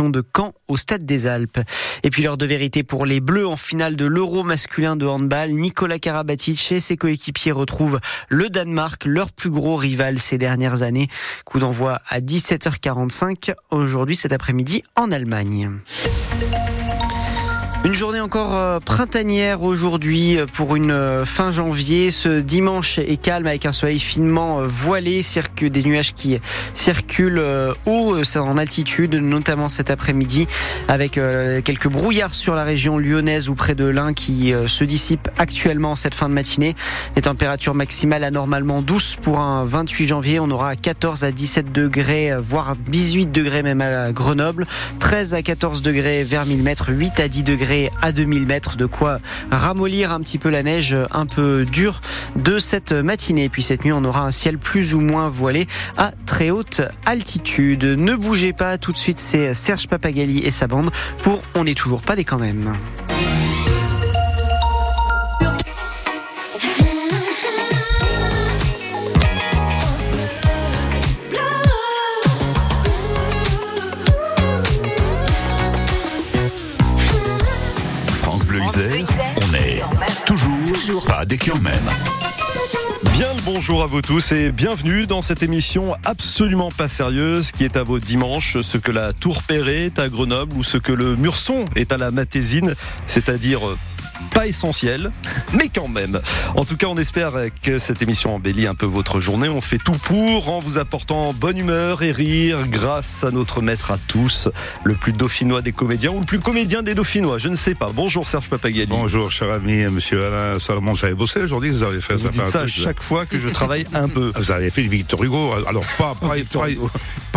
de Caen au Stade des Alpes. Et puis l'heure de vérité pour les Bleus en finale de l'Euro masculin de handball. Nicolas Karabatic et ses coéquipiers retrouvent le Danemark, leur plus gros rival ces dernières années. Coup d'envoi à 17h45 aujourd'hui cet après-midi en Allemagne. Une journée encore euh, printanière aujourd'hui euh, pour une euh, fin janvier. Ce dimanche est calme avec un soleil finement voilé, des nuages qui circulent haut en altitude, notamment cet après-midi, avec quelques brouillards sur la région lyonnaise ou près de l'Ain qui se dissipent actuellement cette fin de matinée. Des températures maximales anormalement douces pour un 28 janvier. On aura 14 à 17 degrés, voire 18 degrés même à Grenoble, 13 à 14 degrés vers 1000 mètres, 8 à 10 degrés à 2000 mètres, de quoi ramollir un petit peu la neige un peu dure de cette matinée. Puis cette nuit, on aura un ciel plus ou moins voilé à très haute altitude. Ne bougez pas, tout de suite, c'est Serge Papagali et sa bande pour On n'est toujours pas des quand même. Bien le bonjour à vous tous et bienvenue dans cette émission absolument pas sérieuse qui est à vos dimanches, ce que la Tour Perret est à Grenoble ou ce que le Murson est à la Matésine, c'est-à-dire pas essentiel, mais quand même. En tout cas, on espère que cette émission embellit un peu votre journée. On fait tout pour en vous apportant bonne humeur et rire grâce à notre maître à tous, le plus dauphinois des comédiens ou le plus comédien des dauphinois, je ne sais pas. Bonjour Serge Papagali. Bonjour cher ami, monsieur Alain Salomon, vous avez bossé aujourd'hui, vous avez fait vous dites ça à chaque fois que je travaille un peu. Vous avez fait Victor Hugo, alors pas, pas, pas,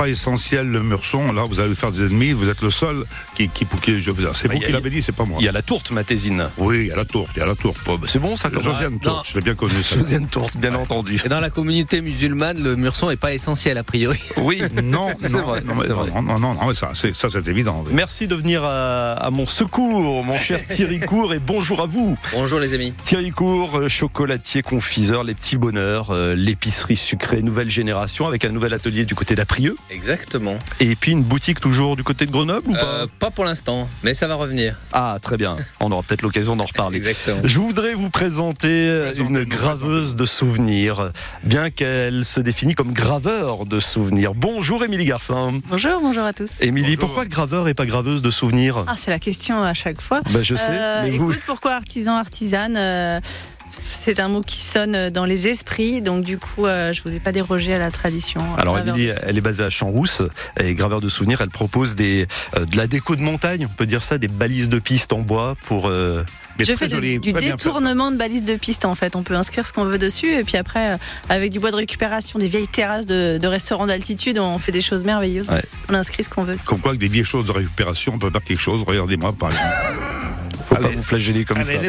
essentiel le Murson, là vous allez faire des ennemis, vous êtes le seul qui, qui, qui je C'est vous qui l'avez dit, c'est pas moi. Il y a la tourte Matésine. Oui, il y a la tourte, il y a la tourte. Bah, c'est bon ça Josiane Tourte, je l'ai bien connu. Josiane Tourte, bien entendu. Et dans la communauté musulmane, le murson n'est pas essentiel a priori. Oui, non, c'est vrai. Non, vrai. non, non, non, ça c'est évident. Merci de venir à, mon secours, mon cher Thierry Cour, et bonjour à vous. Bonjour les amis. Thierry Cour, euh, chocolatier, confiseur, les petits bonheurs, euh, l'épicerie sucrée, nouvelle génération, avec un nouvel atelier du côté d'Aprieux. Exactement. Et puis une boutique toujours du côté de Grenoble ou pas euh, Pas pour l'instant, mais ça va revenir. Ah, très bien. On aura peut-être l'occasion d'en reparler. Exactement. Je voudrais vous présenter une graveuse de souvenirs, bien qu'elle se définit comme graveur de souvenirs. Bonjour Émilie Garcin. Bonjour, bonjour à tous. Émilie, pourquoi graveur et pas graveuse de souvenirs? Ah, c'est la question à chaque fois. Ben, je sais. Euh, mais écoute, pourquoi artisan, artisane euh, c'est un mot qui sonne dans les esprits, donc du coup, euh, je voulais pas déroger à la tradition. Alors, Émilie, elle est basée à Champs-Rousse, elle est graveur de souvenirs. Elle propose des, de la déco de montagne, on peut dire ça, des balises de piste en bois pour je fais du détournement de balises de piste en fait. On peut inscrire ce qu'on veut dessus et puis après, euh, avec du bois de récupération, des vieilles terrasses de, restaurants d'altitude, on fait des choses merveilleuses. On inscrit ce qu'on veut. Comme quoi, avec des vieilles choses de récupération, on peut faire quelque chose. Regardez-moi par exemple. Faut pas vous flageller comme ça.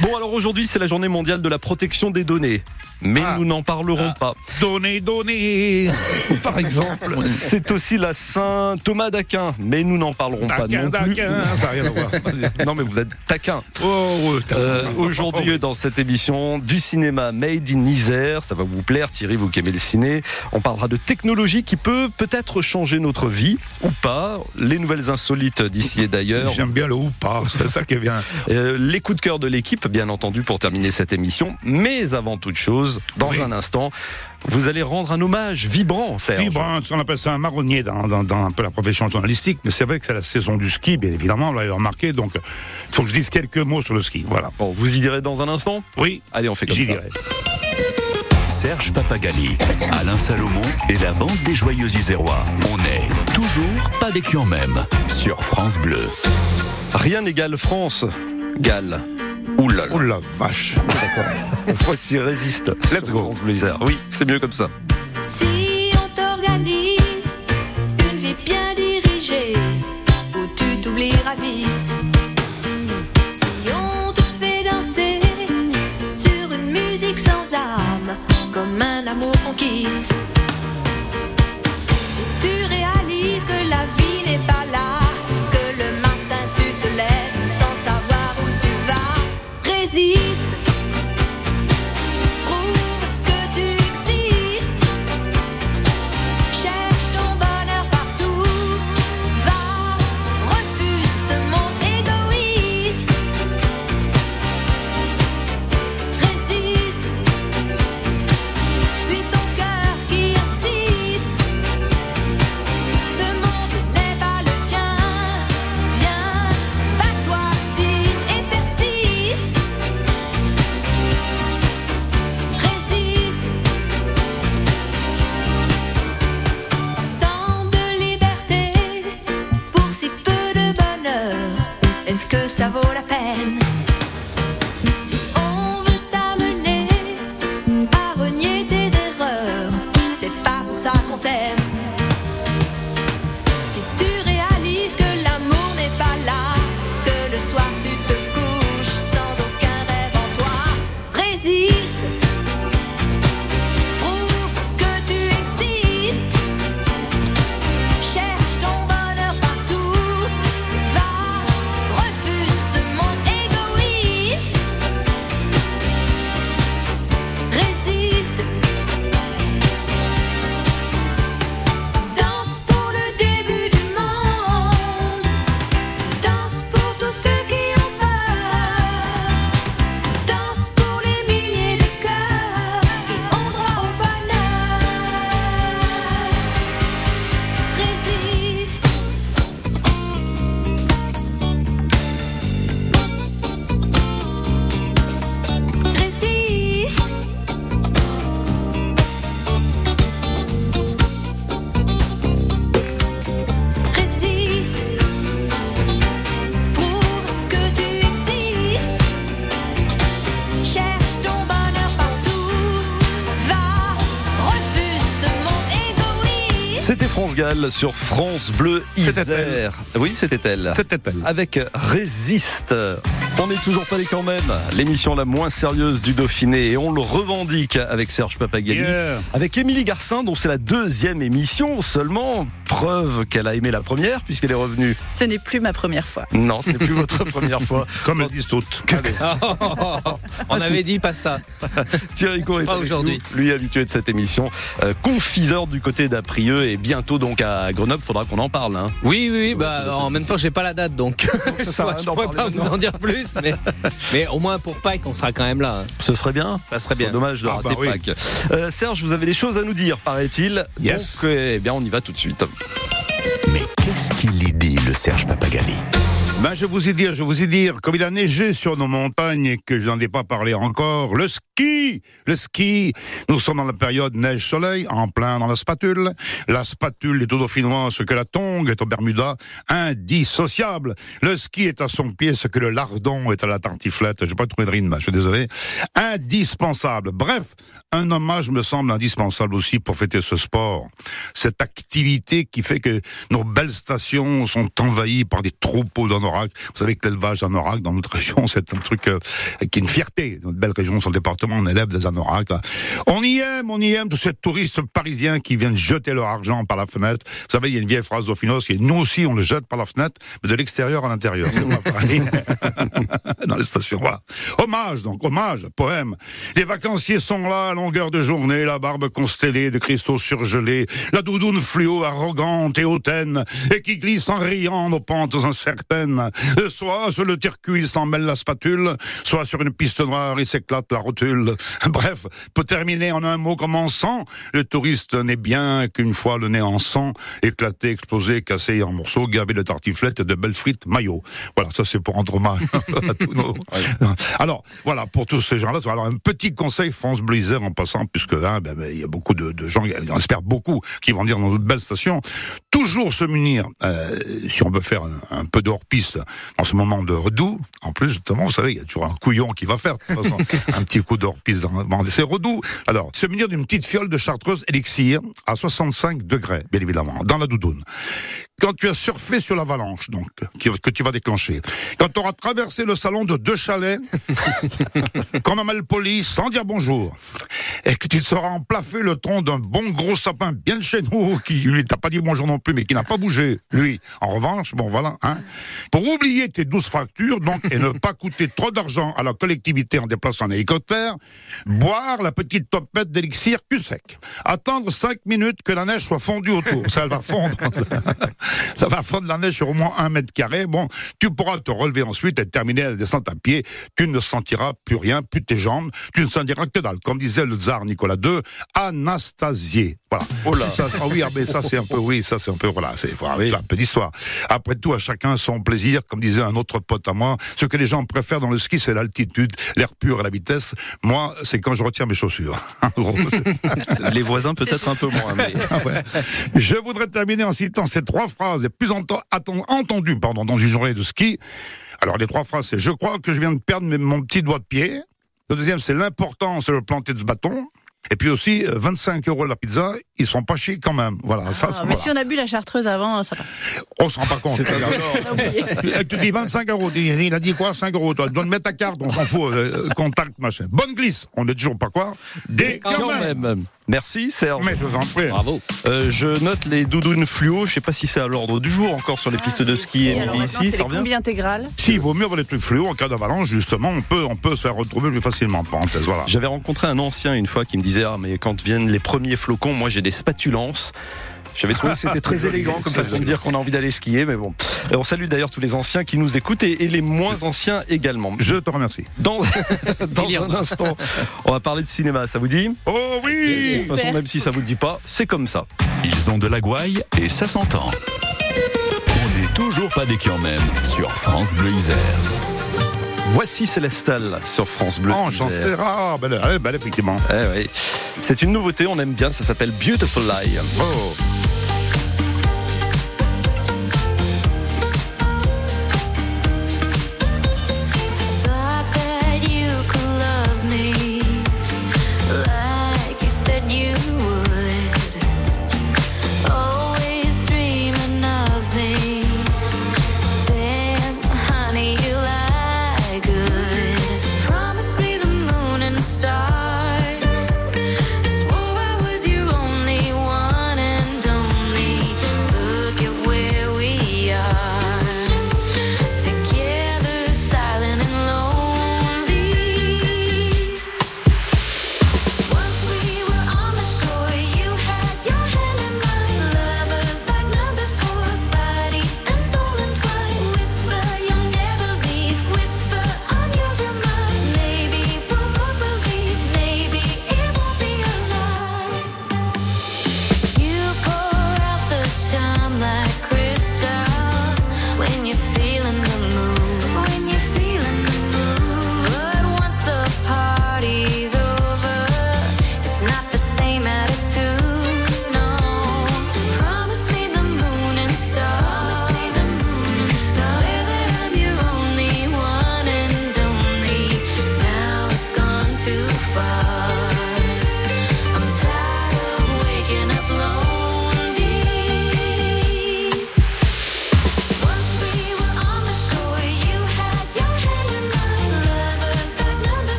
Bon, alors aujourd'hui, c'est la journée mondiale de la protection des données mais ah. nous n'en parlerons ah. pas. Donnez, donnez Par exemple, c'est aussi la Saint Thomas d'Aquin, mais nous n'en parlerons pas non plus. ça n'a rien à voir. non, mais vous êtes taquin. Oh, euh, Aujourd'hui, dans cette émission, du cinéma Made in Isère, ça va vous plaire, Thierry, vous qui aimez le ciné. On parlera de technologie qui peut peut-être changer notre vie, ou pas. Les nouvelles insolites d'ici et d'ailleurs. J'aime bien le ou pas, c'est ça qui est bien. Euh, les coups de cœur de l'équipe, bien entendu, pour terminer cette émission. Mais avant toute chose, dans un instant. Vous allez rendre un hommage vibrant, Serge. Vibrant, on appelle ça un marronnier dans, un peu la profession journalistique, mais c'est vrai que c'est la saison du ski, bien évidemment, vous l'avez remarqué, donc il faut que je dise quelques mots sur le ski. Voilà. Bon, vous y direz dans un instant Oui. Allez, on fait comme ça. J'y dirai. Serge Papagali, Alain Salomon et la bande des joyeux Isérois. On est toujours pas des même sur France Bleu. Rien n'égale France, Galles. Oula là. la vache. D'accord. Voici résiste. Let's go. Oui, c'est mieux comme ça. Si on t'organise une vie bien dirigée, où tu t'oublieras vite. Si on te fait danser sur une musique sans âme, comme un amour qu'on quitte. Si tu réalises que la vie Sur France Bleu Isère. Oui, c'était elle. C'était elle. Avec Résiste. On n'est toujours pas les quand même. L'émission la moins sérieuse du Dauphiné et on le revendique avec Serge Papagali. Yeah. Avec Émilie Garcin, dont c'est la deuxième émission seulement. Preuve qu'elle a aimé la première puisqu'elle est revenue. Ce n'est plus ma première fois. Non, ce n'est plus votre première fois. Comme elles disent toutes. On À avait dit pas ça. Thierry Cour est Pas aujourd'hui. nous, lui habitué de cette émission, euh, confiseur du côté d'Aprieux et bientôt donc à Grenoble. Faudra qu'on en parle. Hein. Oui, oui, oui. Bah, en même temps, j'ai pas la date, donc ça à rien je pourrais pas vous en dire plus. Mais, mais au moins pour Pâques, on sera quand même là. Ce serait bien. Ça serait C'est bien. dommage de Ah rater bah oui. Pâques. Euh, Serge, vous avez des choses à nous dire, paraît-il. Yes. Donc, eh bien, on y va tout de suite. Mais qu'est-ce qu'il y dit, le Serge Papagali Ben, je vous ai dire, je vous ai dire, comme il a neigé sur nos montagnes et que je n'en ai pas parlé encore, le ski, le ski. Nous sommes dans la période neige-soleil, en plein dans la spatule. La spatule est au dauphinois ce que la tongue est au Bermuda, indissociable. Le ski est à son pied ce que le lardon est à la tartiflette. Je n'ai pas trouvé de rime, je suis désolé. Indispensable. Bref, un hommage me semble indispensable aussi pour fêter ce sport. Cette activité qui fait que nos belles stations sont envahies par des troupeaux Vous savez que l'élevage d'anorak dans notre région, c'est un truc euh, qui est une fierté. Notre belle région le département, on élève des anoraks. On y aime, on y aime tous ces touristes parisiens qui viennent jeter leur argent par la fenêtre. Vous savez, il y a une vieille phrase d'Ophinos qui est nous aussi, on le jette par la fenêtre, mais de l'extérieur à l'intérieur. Dans les stations. Voilà. Hommage, donc, hommage, poème. Les vacanciers sont là à longueur de journée, la barbe constellée de cristaux surgelés, la doudoune fluo arrogante et hautaine, et qui glisse en riant nos pentes incertaines. Euh, Soit sur le circuit s'en mêle la spatule, soit sur une piste noire il s'éclate la rotule. Bref, pour terminer en un mot comme en sang, le touriste n'est bien qu'une fois le nez en sang, éclaté, explosé, cassé en morceaux, gavé de tartiflettes et de belles frites maillot. Voilà, ça c'est pour rendre hommage à tous nos... Alors, voilà, pour tous ces gens-là, alors un petit conseil France Isère en passant, puisque hein, ben, ben, il y a beaucoup de, de gens, on espère beaucoup, qui vont dire dans notre belle station, toujours se munir, euh, si on veut faire un, un peu de hors-piste en ce moment de redoux, en plus, notamment, vous savez, il y a toujours un couillon qui va faire, de toute façon, un petit coup de hors-piste dans, dans ces redoux. Alors, se munir d'une petite fiole de chartreuse élixir à 65 degrés, bien évidemment, dans la doudoune quand tu as surfé sur l'avalanche, donc, que tu vas déclencher, quand tu auras traversé le salon de deux chalets, qu'on a mal poli, sans dire bonjour, et que tu te seras emplaffé le tronc d'un bon gros sapin bien de chez nous, qui lui t'a pas dit bonjour non plus, mais qui n'a pas bougé, lui. En revanche, bon voilà, hein. Pour oublier tes douze fractures, donc, et ne pas coûter trop d'argent à la collectivité en déplaçant un hélicoptère, boire la petite topette d'élixir cul sec. Attendre cinq minutes que la neige soit fondue autour. Ça, elle va fondre. ça va fondre la neige sur au moins un mètre carré. Bon, tu pourras te relever ensuite et terminer la descente à pied. Tu ne sentiras plus rien, plus tes jambes. Tu ne sentiras que dalle. Comme disait le tsar Nicolas II, Anastasié. Voilà. Oh là. Ça, ah oui, ah, mais ça c'est un peu, oui, ça c'est un peu, voilà, c'est voilà, un peu d'histoire. Après tout, à chacun son plaisir. Comme disait un autre pote à moi, ce que les gens préfèrent dans le ski, c'est l'altitude, l'air pur et la vitesse. Moi, c'est quand je retire mes chaussures. Gros. Les voisins peut-être un peu moins. Mais... Ah ouais. Je voudrais terminer en citant ces trois phrases les plus entendues pardon, dans une journée de ski. Alors les trois phrases, c'est je crois que je viens de perdre mon petit doigt de pied. Le deuxième, c'est l'importance de planter de ce bâton. Et puis aussi, 25 euh, euros la pizza, ils sont pas chics quand même. Voilà, ça, ah, mais si on a bu la chartreuse avant, ça passe. On s'en rend pas compte. tu dis 25 euros, il a dit quoi 5 euros, toi? Donne mettre ta carte, on s'en fout, euh, contact, machin. Bonne glisse, on est toujours pas quoi Des quand, même. Merci Serge. Mais je vous en prie. Bravo. Euh, je note les doudounes fluo. Je sais pas si c'est à l'ordre du jour encore sur les pistes de ski ah, et ici. Ça revient. intégral. Si, il vaut mieux avoir les trucs fluo en cas d'avalanche. Justement, on peut, on peut se faire retrouver plus facilement. Parenthèse. Voilà. J'avais rencontré un ancien une fois qui me disait ah mais quand viennent les premiers flocons, moi j'ai des spatulances. J'avais trouvé que c'était très élégant comme façon de dire qu'on a envie d'aller skier, mais bon. on salue d'ailleurs tous les anciens qui nous écoutent et, les moins anciens également. Je te remercie. Dans, un instant, on va parler de cinéma, ça vous dit? Oh oui De toute façon, même si ça vous dit pas, c'est comme ça. Ils ont de la gouaille et ça s'entend. On n'est toujours pas des même sur France Bleu Isère. Voici Célestal sur France Bleu. Enchanté, ah, belle, belle, effectivement. Eh oui. C'est une nouveauté, on aime bien, ça s'appelle Beautiful Lie. Oh.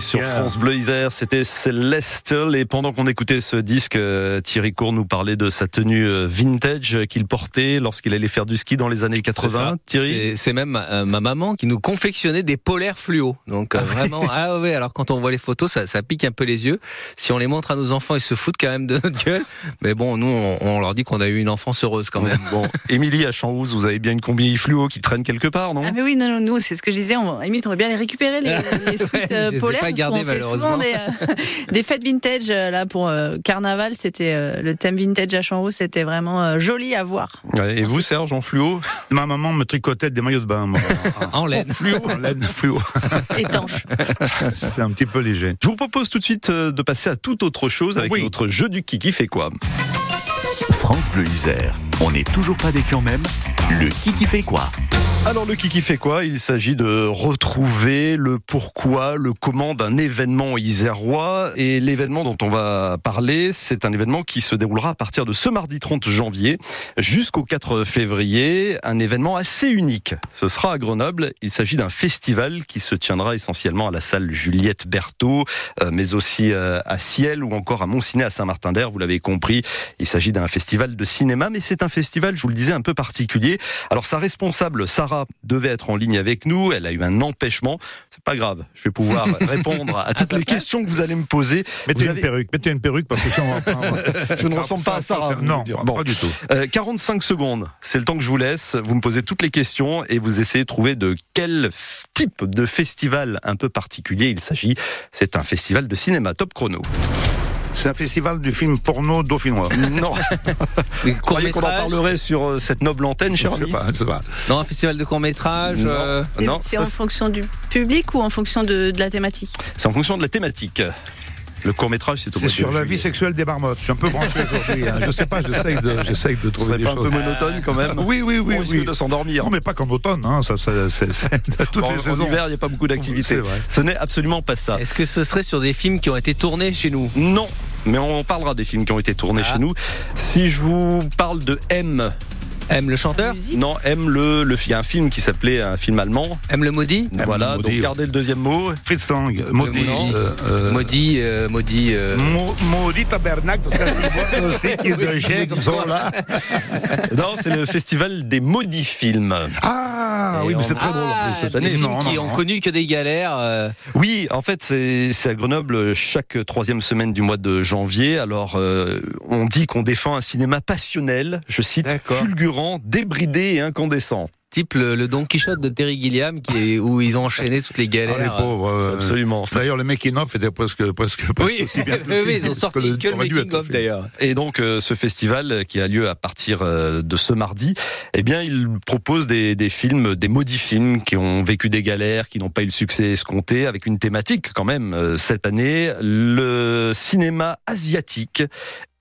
Sur France Bleu Isère, c'était Céleste. Et pendant qu'on écoutait ce disque, euh, Thierry Cour nous parlait de sa tenue euh, vintage qu'il portait lorsqu'il allait faire du ski dans les années 80. Thierry C'est même euh, ma maman qui nous confectionnait des polaires fluo. Donc ah vraiment, ah ouais, alors quand on voit les photos, ça, ça, pique un peu les yeux. Si on les montre à nos enfants, ils se foutent quand même de notre gueule. Mais bon, nous, on, leur dit qu'on a eu une enfance heureuse quand même. Bon, Émilie à Champs-Rousse, vous avez bien une combi fluo qui traîne quelque part, non? Ah mais oui, non, non, nous, c'est ce que je disais. On, limite, on va bien les récupérer les, les suites polaires. Pas gardé, malheureusement. Des, euh, des, fêtes vintage euh, là pour euh, carnaval, c'était le thème vintage à Champs-Rousse, c'était vraiment joli à voir. et vous, Serge, en fluo? Ma maman me tricotait des maillots de bain. en laine. Fluo. En laine fluo. Étanche. C'est un petit peu léger. Je vous propose tout de suite de passer à toute autre chose avec notre jeu du Kiki fait quoi? France Bleu Isère. On n'est toujours pas des en même. Le Kiki fait quoi alors le Kiki fait quoi Il s'agit de retrouver le pourquoi, le comment d'un événement isérois. Et l'événement dont on va parler, c'est un événement qui se déroulera à partir de ce mardi 30 janvier jusqu'au 4 février. Un événement assez unique. Ce sera à Grenoble. Il s'agit d'un festival qui se tiendra essentiellement à la salle Juliette Berthaud, euh, mais aussi euh, à Ciel ou encore à Moncinet à Saint-Martin-d'Air. Vous l'avez compris, il s'agit d'un festival de cinéma, mais c'est un festival, je vous le disais, un peu particulier. Alors sa responsable, Sarah devait être en ligne avec nous. Elle a eu un empêchement. C'est pas grave. Je vais pouvoir répondre à toutes les questions que vous allez me poser. Mettez Vous une avez- perruque, mettez une perruque parce que. Je ne Ça- ressemble ça pas à Sarah. Non, Bon. pas du tout. Euh, 45 secondes, c'est le temps que je vous laisse. Vous me posez toutes les questions et vous essayez de trouver de quel type de festival un peu particulier il s'agit. C'est un festival de cinéma. Top chrono. C'est un festival du film porno dauphinois. Non, vous croyez qu'on en parlerait sur euh, cette noble antenne, Je cher sais ami pas, pas. Non, un festival de court-métrage. Non. euh, C'est Non, c'est ça, en fonction du public ou en fonction de, de la thématique? C'est en fonction de la thématique. Le court métrage, c'est au C'est sur la vie sexuelle des marmottes. Je suis un peu branché aujourd'hui. hein. Je sais pas, j'essaye de, j'essaye de Ce trouver des pas un choses. peu monotone quand même Oui, oui, oui, On risque oui. de s'endormir. Non, mais pas qu'en automne, hein. ça, ça, c'est, c'est toutes Bon, les en saisons. hiver, il n'y a pas beaucoup d'activités. Ce n'est absolument pas ça. Est-ce que ce serait sur des films qui ont été tournés chez nous? Non, mais on parlera des films qui ont été tournés Ah. chez nous. Si je vous parle de M, M le chanteur non, M, le, le, il y a un film qui s'appelait un film allemand. M le maudit voilà, le donc maudit. gardez le deuxième mot. Fritz Lang, maudit. maudit. euh, euh, Maudit, euh, maudit. euh, tabernacle, ça c'est aussi qui est de jet comme ça là. Non, c'est le festival des maudits films. Ah Et oui, mais c'est très drôle en Ah, plus cette des année. films Non, qui non, ont non. connu que des galères. euh, Oui, en fait, c'est c'est à Grenoble chaque troisième semaine du mois de janvier. Alors, euh, on dit qu'on défend un cinéma passionnel, je cite, D'accord. Débridé et incandescent. Type le, le Don Quichotte de Terry Gilliam, qui est, où ils ont enchaîné toutes les Ah, les galères. pauvres. Euh, absolument. D'ailleurs, le making of était presque, presque, presque oui, aussi bien que le oui, film, ils ont sorti le- que le aurait dû making of d'ailleurs. Et donc euh, ce festival qui a lieu à partir euh, de ce mardi, eh bien il propose des, des films, des maudits films qui ont vécu des galères, qui n'ont pas eu le succès escompté, avec une thématique quand même euh, cette année, le cinéma asiatique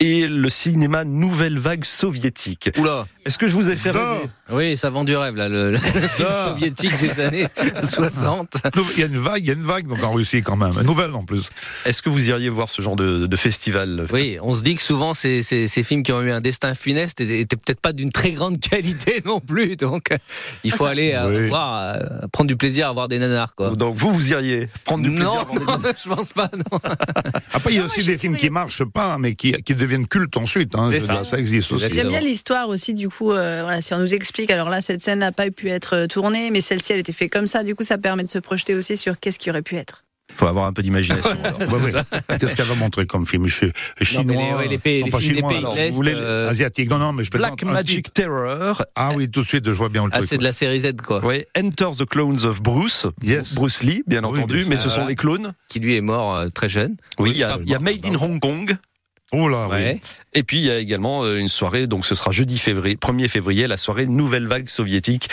et le cinéma nouvelle vague soviétique. Oula, Est-ce que je vous ai fait rêver? Oui, ça vend du rêve là, le, le film Ah. soviétique des années 60. Il y a une vague, il y a une vague donc en Russie quand même, nouvelle en plus. Est-ce que vous iriez voir ce genre de, de festival Oui, on se dit que souvent ces, ces, ces films qui ont eu un destin funeste étaient, étaient peut-être pas d'une très grande qualité non plus, donc euh, il faut Ah, aller euh, Oui. voir, euh, prendre du plaisir à voir des nanars quoi. Donc vous, vous iriez prendre du plaisir non, à voir des- non, je pense pas. Non. Après, il y a Non, aussi des films qui marchent pas, mais qui, qui deviennent cultes ensuite. Hein, ça. dire, ça existe aussi. J'aime bien l'histoire aussi, du coup, euh, voilà, si on nous explique, alors là, cette scène n'a pas pu être euh, tournée, mais celle-ci, elle était faite comme ça, du coup, ça permet de se projeter aussi sur qu'est-ce qui aurait pu être. faut avoir un peu d'imagination. alors. Ouais, ouais. Qu'est-ce qu'elle va montrer comme film? Non, Chinois les, ouais, les pays, non, les pays alors, de l'Est, vous voulez euh, asiatique. Non, non, mais je Black Magic. Terror. Ah oui, tout de suite, je vois bien le ah, truc. c'est de la série Z quoi, Oui, Enter the Clones of Bruce. Yes. Bruce Lee, bien Oui, entendu, mais ce sont Voilà. les clones. qui lui est mort euh, très jeune. Oui, il y a, il y a Made in Hong Kong. Oh là, oui. Et puis il y a également euh, une soirée, donc ce sera jeudi février, 1er février, la soirée Nouvelle Vague soviétique.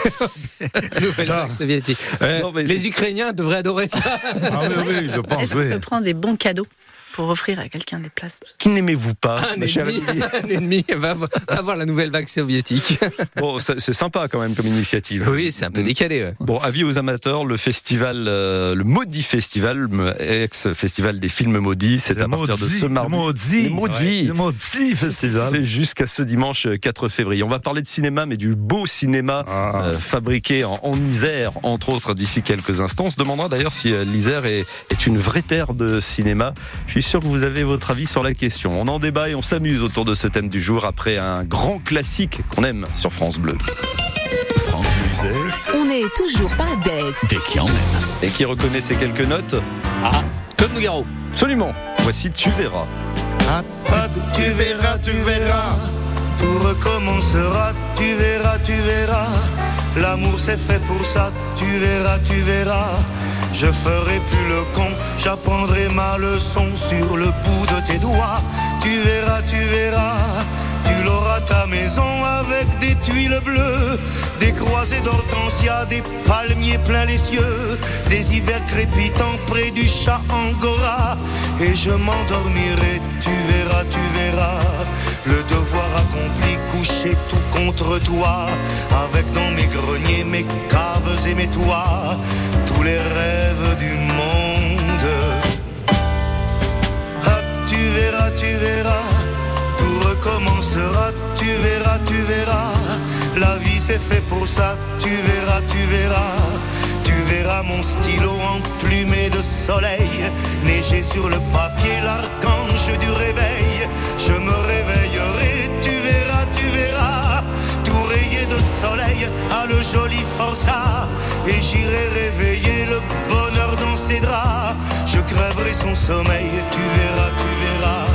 Nouvelle vague soviétique. Non, mais les Ukrainiens devraient adorer ça. Ah oui, oui, je pense, Est-ce qu'on oui. peut prendre des bons cadeaux? Pour offrir à quelqu'un des places Qui n'aimez-vous pas Un ma ennemi, un ennemi va, va voir la nouvelle vague soviétique. Bon, c'est sympa quand même comme initiative. Oui, c'est un peu décalé. ouais. Bon, avis aux amateurs, le festival, euh, le Maudit Festival, ex-festival des films maudits, c'est à partir de ce mardi. Maudit. Les maudits. Le maudit festival. C'est jusqu'à ce dimanche 4 février. On va parler de cinéma, mais du beau cinéma Ah. euh, fabriqué en, en Isère, entre autres, d'ici quelques instants. On se demandera d'ailleurs si euh, l'Isère est, est une vraie terre de cinéma. Je suis sûr que vous avez votre avis sur la question. On en débat et on s'amuse autour de ce thème du jour après un grand classique qu'on aime sur France Bleu. France Bleu On n'est toujours pas dead. dès qu'il y en a. Et qui reconnaît ces quelques notes Claude Nougaro. Absolument. Voici Tu verras. Ah, ah, tu verras, tu verras, tout recommencera, tu verras, tu verras. L'amour c'est fait pour ça, tu verras, tu verras. Je ferai plus le con, j'apprendrai ma leçon sur le bout de tes doigts. Tu verras, tu verras, tu l'auras ta maison avec des tuiles bleues, des croisées d'hortensia, des palmiers pleins les cieux, des hivers crépitants près du chat Angora. Et je m'endormirai, tu verras, tu verras, le devoir accompli, couché tout contre toi, avec dans mes greniers, mes caves et mes toits, les rêves du monde. Ah, tu verras, tu verras, tout recommencera, tu verras, tu verras. La vie c'est fait pour ça, tu verras, tu verras. Tu verras mon stylo emplumé de soleil, neiger sur le papier, l'archange du réveil. Je me réveillerai, tu verras, tu verras, de soleil, à le joli forçat et j'irai réveiller le bonheur dans ses draps. Je crèverai son sommeil, tu verras, tu verras.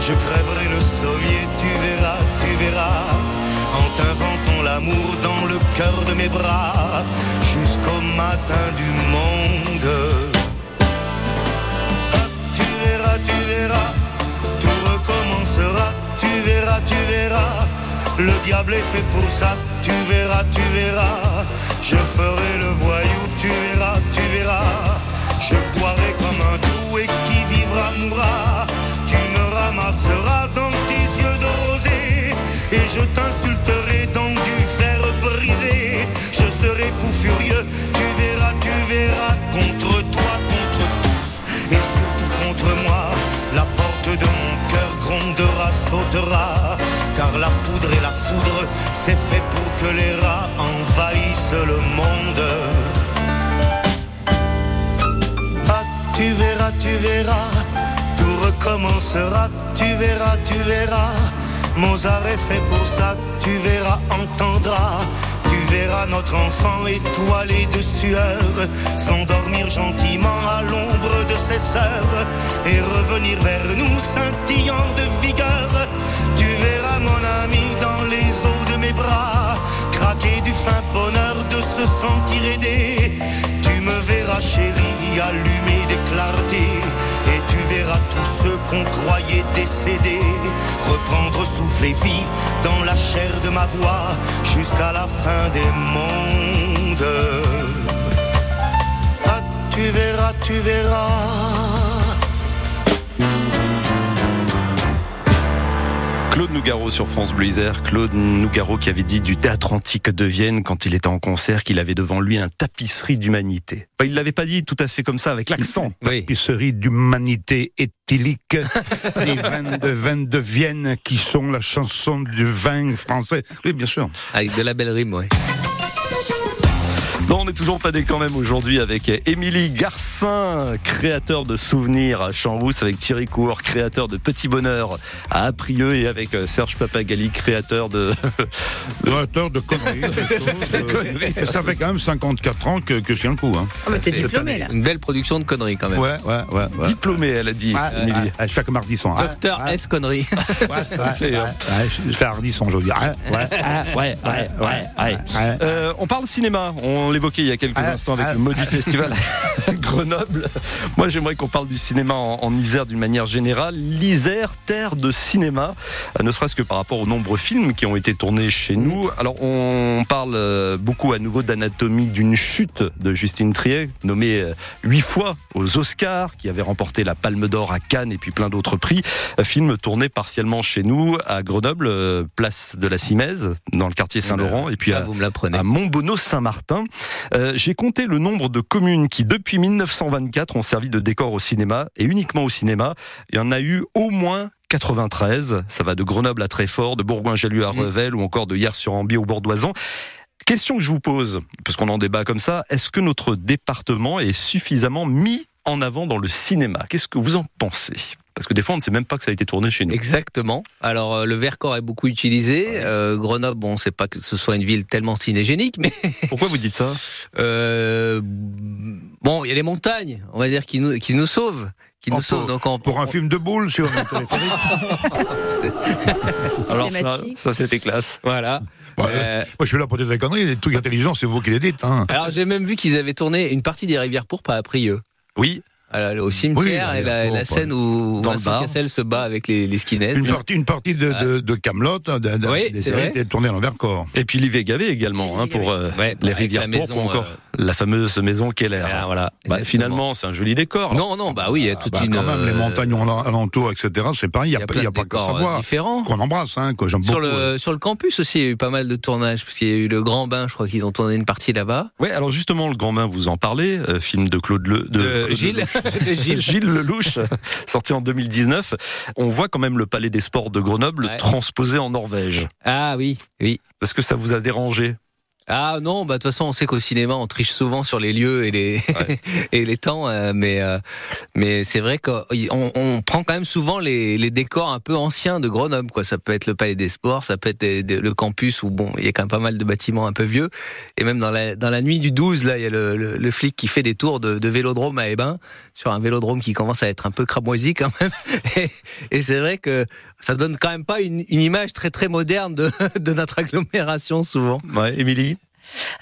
Je crèverai le sommier, tu verras, tu verras. En t'inventant l'amour dans le cœur de mes bras, jusqu'au matin du monde. tu verras, tu verras, tout recommencera, tu verras, tu verras. Le diable est fait pour ça, tu verras, tu verras. Je ferai le voyou, tu verras, tu verras. Je boirai comme un et qui vivra mourra. Tu me ramasseras dans tes yeux de rosée et je t'insulterai dans du fer brisé. Je serai fou furieux, tu verras, tu verras contre toi, contre tous et surtout contre moi. La porte de mon cœur grondera, sautera, car la poudre et la foudre, c'est fait pour que les rats envahissent le monde. Ah, tu verras, tu verras, tout recommencera, tu verras, tu verras. Mozart est fait pour ça, tu verras, entendras. Tu verras notre enfant étoilé de sueur s'endormir gentiment à l'ombre de ses sœurs et revenir vers nous scintillant de vigueur. Tu de mes bras craquer du fin bonheur de se sentir aidé. Tu me verras chérie allumer des clartés et tu verras tous ceux qu'on croyait décédés reprendre souffle et vie dans la chair de ma voix jusqu'à la fin des mondes. Ah, tu verras, tu verras. Claude Nougaro sur France Bleu Isère. Claude Nougaro qui avait dit du théâtre antique de Vienne quand il était en concert qu'il avait devant lui un tapisserie d'humanité. Enfin, il l'avait pas dit tout à fait comme ça avec l'accent. Oui. Tapisserie d'humanité éthylique des vins de, vins de Vienne qui sont la chanson du vin français. Oui, bien sûr. Avec de la belle rime, ouais. Non, on n'est toujours des quand même aujourd'hui avec Émilie Garcin, créateur de souvenirs à Champs-Rousse, avec Thierry Cour, créateur de Petit Bonheur à Aprieux et avec Serge Papagali, créateur de... Créateur de conneries. euh, ça fait quand même 54 ans que, que je tiens le coup. Hein. Ah, mais t'es diplômé là. Une belle production de conneries quand même. Ouais, ouais, ouais. ouais. Diplômé, elle a dit, Ouais, Émilie. ouais, chaque mardi son. Docteur S conneries. Ouais, ça fait, je fais Hardisson, je veux dire. Ouais, ouais, Ouais, ouais, ouais, ouais. ouais. Euh, on parle cinéma, on l'évoquait il y a quelques Ah, instants avec ah, le Maudit Festival Grenoble. Moi j'aimerais qu'on parle du cinéma en, en Isère d'une manière générale. L'Isère, terre de cinéma, euh, ne serait-ce que par rapport aux nombreux films qui ont été tournés chez nous. Alors on parle euh, beaucoup à nouveau d'Anatomie d'une chute de Justine Triet, nommée euh, huit fois aux Oscars, qui avait remporté la Palme d'Or à Cannes et puis plein d'autres prix. Film tourné partiellement chez nous à Grenoble, place de la Simèze, dans le quartier Saint-Laurent, et puis Ça, à, à Montbonneau-Saint-Martin. Euh, J'ai compté le nombre de communes qui, depuis 1924, ont servi de décor au cinéma, et uniquement au cinéma. Il y en a eu au moins 93. Ça va de Grenoble à Treffort, de Bourgoin-Jallieu à Mmh. Revel, ou encore de Hyères-sur-Ambier au Bordoisan. Question que je vous pose, parce qu'on en débat comme ça, est-ce que notre département est suffisamment mis en avant dans le cinéma? Qu'est-ce que vous en pensez? Parce que des fois, on ne sait même pas que ça a été tourné chez nous. Exactement. Alors euh, le Vercors est beaucoup utilisé. Euh, Grenoble, bon, c'est pas que ce soit une ville tellement cinégénique, mais Pourquoi vous dites ça? Euh, bon, il y a les montagnes, on va dire, qui nous qui nous sauvent, qui nous Oh, sauvent. Donc on, Pour un film de boule sur un téléphonique. Alors ça, ça c'était classe. voilà. Ouais, Euh, Moi, je suis là pour dire des conneries. Les trucs intelligents, c'est vous qui les dites. Hein. alors j'ai même vu qu'ils avaient tourné une partie des Rivières Pourpres à Aprieux. Oui, au cimetière, Oui, et la, bon, la scène où Vincent. Cassel se bat avec les, les skinheads. Une partie, une partie de, de, de Camelot, de, de, Oui, des séries vrai. était tournée à l'envers-corps. Et puis Livet Gavé également, hein, pour euh, Ouais, les rivières la pourpres, maison, ou encore euh, la fameuse maison Keller. Ah, voilà. Bah, finalement, c'est un joli décor. Non, non, bah oui, il y a toute Bah, une. quand même, les euh, montagnes al- alentours, etc., c'est pareil. Il n'y a, y a pas- y a que décors ça euh, voir. différents. Qu'on embrasse, hein, que j'aime Sur beaucoup. le, sur le campus aussi, il y a eu pas mal de tournages, parce qu'il y a eu le Grand Bain, je crois qu'ils ont tourné une partie là-bas. Ouais, alors justement, le grand bain, vous en parlez, film de Claude Le, de, Gilles. De Gilles. Gilles Lelouch, sorti en 2019. On voit quand même le palais des sports de Grenoble Ouais. transposé en Norvège. Ah oui, oui. Est-ce que ça vous a dérangé? Ah non, bah de toute façon, on sait qu'au cinéma, on triche souvent sur les lieux et les et les temps, euh, mais euh, mais c'est vrai qu'on on prend quand même souvent les, les décors un peu anciens de Grenoble, quoi. Ça peut être le Palais des Sports, ça peut être le campus où bon, il y a quand même pas mal de bâtiments un peu vieux, et même dans la dans la nuit du 12, là, il y a le, le, flic qui fait des tours de, de vélodrome à Ebin, sur un vélodrome qui commence à être un peu cramoisi quand même, et, et c'est vrai que ça donne quand même pas une, une image très très moderne de, de notre agglomération souvent. Ouais, Émilie?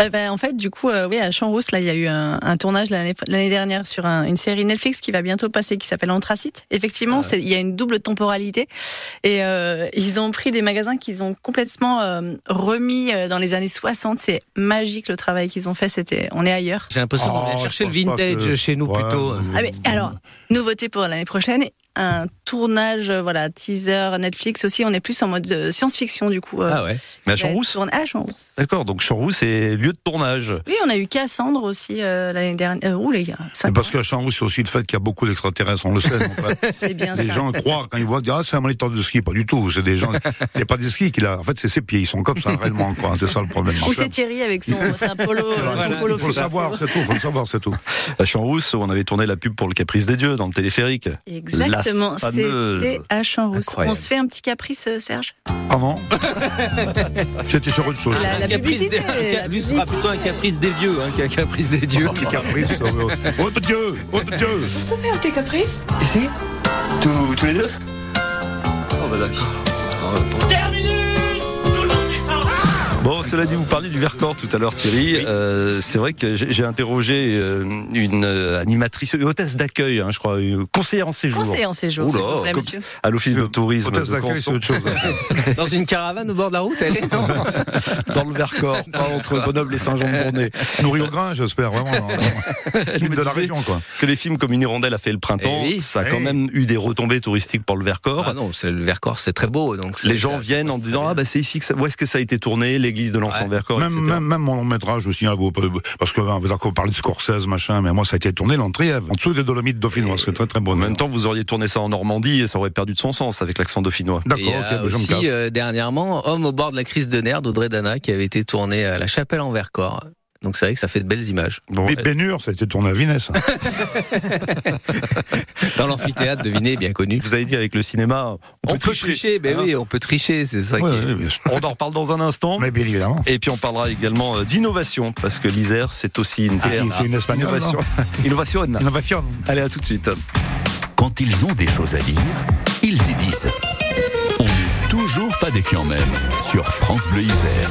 Euh, ben, en fait, du coup, euh, oui, à Champs-Rousse, là, il y a eu un, un tournage l'année dernière sur un, une série Netflix qui va bientôt passer, qui s'appelle Anthracite. Effectivement, ah il y a une double temporalité, et euh, ils ont pris des magasins qu'ils ont complètement euh, remis dans les années 60. C'est magique le travail qu'ils ont fait. C'était, on est ailleurs. J'ai l'impression qu'on oh, chercher le vintage chez nous plutôt. Ah, mais, alors, nouveauté pour l'année prochaine un tournage, euh, voilà, teaser Netflix aussi. On est plus en mode euh, science-fiction du coup. Euh. Ah ouais. Mais à Champs-Rousse. À Champs-Rousse. D'accord. Donc Champs-Rousse c'est lieu de tournage. Oui, on a eu Cassandre aussi l'année dernière. où les gars. Parce qu'à Champs-Rousse c'est aussi le fait qu'il y a beaucoup d'extraterrestres. On le sait. c'est bien Les gens croient quand ils voient ah c'est un moniteur de ski, pas du tout. C'est des gens. c'est pas des skis qu'il a. En fait c'est ses pieds. Ils sont comme ça réellement. Quoi. C'est ça le problème. Ou c'est Thierry avec son, polo. son polo. Faut le savoir, c'est tout. Faut le savoir, c'est tout. À Champs-Rousse on avait tourné la pub pour le Caprice des Dieux dans le téléphérique. Exactement. C'était à champs On se fait un petit caprice, euh, Serge? Ah non J'étais sur autre chose. La, la publicité. Lui sera plutôt un caprice des vieux hein, qu'un caprice des dieux. Un petit caprice. oh de Dieu Oh de Dieu Ça fait un petit caprice. Ici? Tous, tous les deux? Oh bah d'accord. Terminé Bon, cela dit, vous parliez du Vercors tout à l'heure, Thierry. Euh, c'est vrai que j'ai interrogé euh, une euh, animatrice, une hôtesse d'accueil, hein, je crois, une conseillère en séjour. Conseillère en séjour, Oula, comme, à l'office de tourisme. Hôtesse d'accueil, c'est autre chose. Dans une caravane au bord de la route, elle est non Dans le Vercors, pas entre Grenoble et Saint-Jean-de-Bournay. Nourri au grain, j'espère, vraiment. de la région, quoi. Que les films comme Une hirondelle a fait le printemps, eh ça a quand même eu des retombées touristiques pour le Vercors. Ah non, le Vercors, c'est très beau. Donc les gens viennent en disant, ah bah c'est ici que ça, où est-ce que ça a été tourné, l'église de l'Ancien Vercors, même, même, même, mon long métrage aussi, hein, parce que vous d'accord, parler de Scorsese, machin, mais moi ça a été tourné dans en dessous des Dolomites dauphinois, c'est très très bon. En même temps, vous auriez tourné ça en Normandie et ça aurait perdu de son sens avec l'accent dauphinois. D'accord, ok, aussi, je me casse. Euh, dernièrement, Homme au bord de la crise de nerfs d'Audrey Dana qui avait été tourné à la Chapelle en Vercors. Donc c'est vrai que ça fait de belles images. Bon, mais a été tourné à Vinesse. Dans l'amphithéâtre de Vinay, bien connu. Vous avez dit avec le cinéma, on, peut, tricher. Ben hein oui, on peut tricher, c'est ça. qui on en reparle dans un instant. Mais bien évidemment. Et puis on parlera également euh, d'innovation, parce que l'Isère, c'est aussi une terre. Ah, c'est une innovation. innovation. Innovation. Allez, à tout de suite. Quand ils ont des choses à dire, ils y disent. On n'est toujours pas des en même sur France Bleu Isère.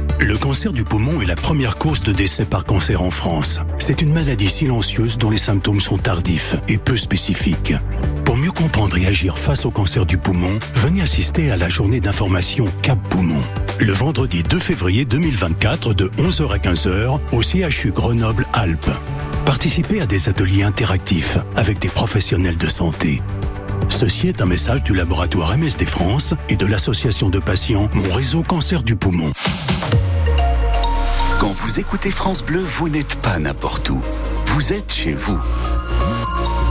Le cancer du poumon est la première cause de décès par cancer en France. C'est une maladie silencieuse dont les symptômes sont tardifs et peu spécifiques. Pour mieux comprendre et agir face au cancer du poumon, venez assister à la journée d'information Cap Poumon. Le vendredi 2 février 2024 de 11h à 15h au CHU Grenoble-Alpes. Participez à des ateliers interactifs avec des professionnels de santé. Ceci est un message du laboratoire MSD France et de l'association de patients Mon réseau cancer du poumon. Quand vous écoutez France Bleu, vous n'êtes pas n'importe où. Vous êtes chez vous.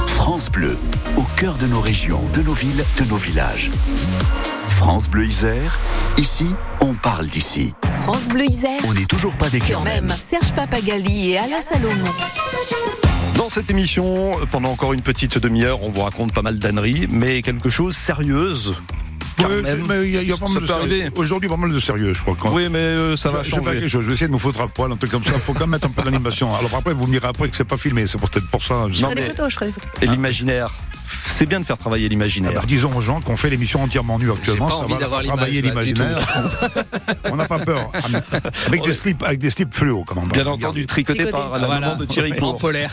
France Bleu, au cœur de nos régions, de nos villes, de nos villages. France Bleu Isère, ici, on parle d'ici. France Bleu Isère, on n'est toujours pas des quand même. Serge Papagali et Alain Salomon. Dans cette émission, pendant encore une petite demi-heure, on vous raconte pas mal d'âneries, mais quelque chose sérieuse mais il y a, pas mal de Aujourd'hui, pas mal de sérieux, je crois. Oui, mais euh, ça va changer. Je, vais essayer de me foutre à poil, un truc comme ça. Il faut quand même mettre un peu d'animation. Alors après, vous me direz après que c'est pas filmé. C'est peut-être pour ça. Je, ferai des photos, je ferai des photos. Et l'imaginaire c'est bien de faire travailler l'imaginaire. Alors, disons aux gens qu'on fait l'émission entièrement nue actuellement, pas ça envie va travailler l'imaginaire. On n'a pas peur. Avec des slips, avec des slips fluo, quand même. Bien entendu, tricoté Tricoté. par la Voilà. maman de Thierry En Cour, polaire.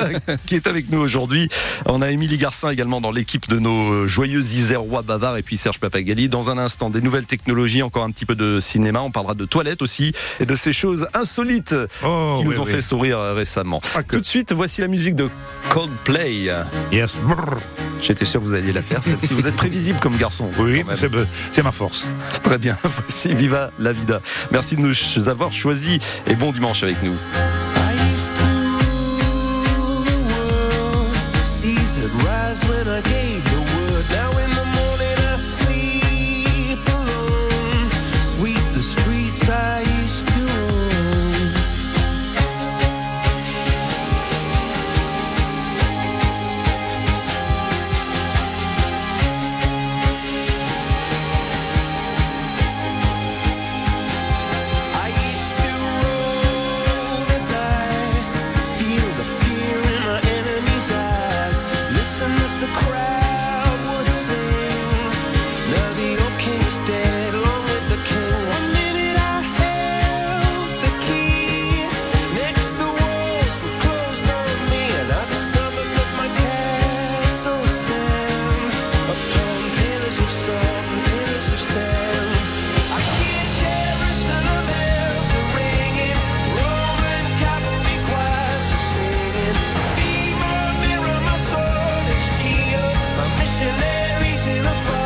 qui est avec nous aujourd'hui. On a Émilie Garcin également dans l'équipe de nos joyeux Isérois bavards et puis Serge Papagali. Dans un instant, des nouvelles technologies, encore un petit peu de cinéma. On parlera de toilettes aussi et de ces choses insolites Oh, qui oui, nous ont oui. fait sourire euh, récemment. Que. Tout de suite, voici la musique de Coldplay. Yes. Brrr. J'étais sûr que vous alliez la faire. celle-ci. vous êtes prévisible comme garçon. Oui, c'est ma force. Très bien. Voici Viva la Vida. Merci de nous avoir choisis et bon dimanche avec nous. I used to rule the world. In a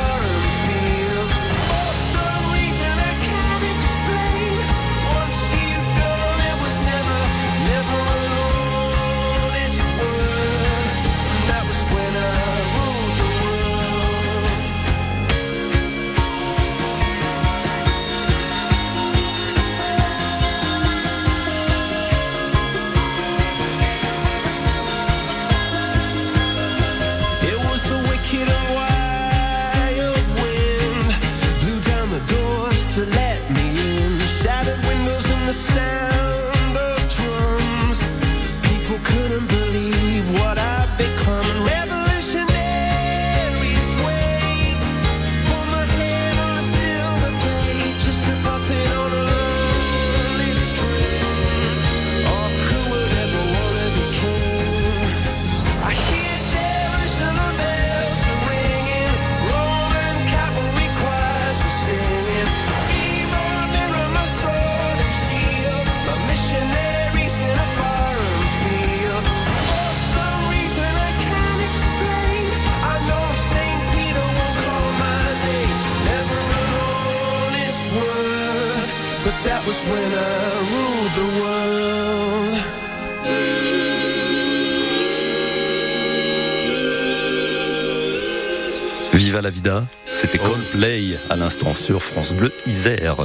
la Vida, c'était Coldplay à l'instant sur France Bleu Isère.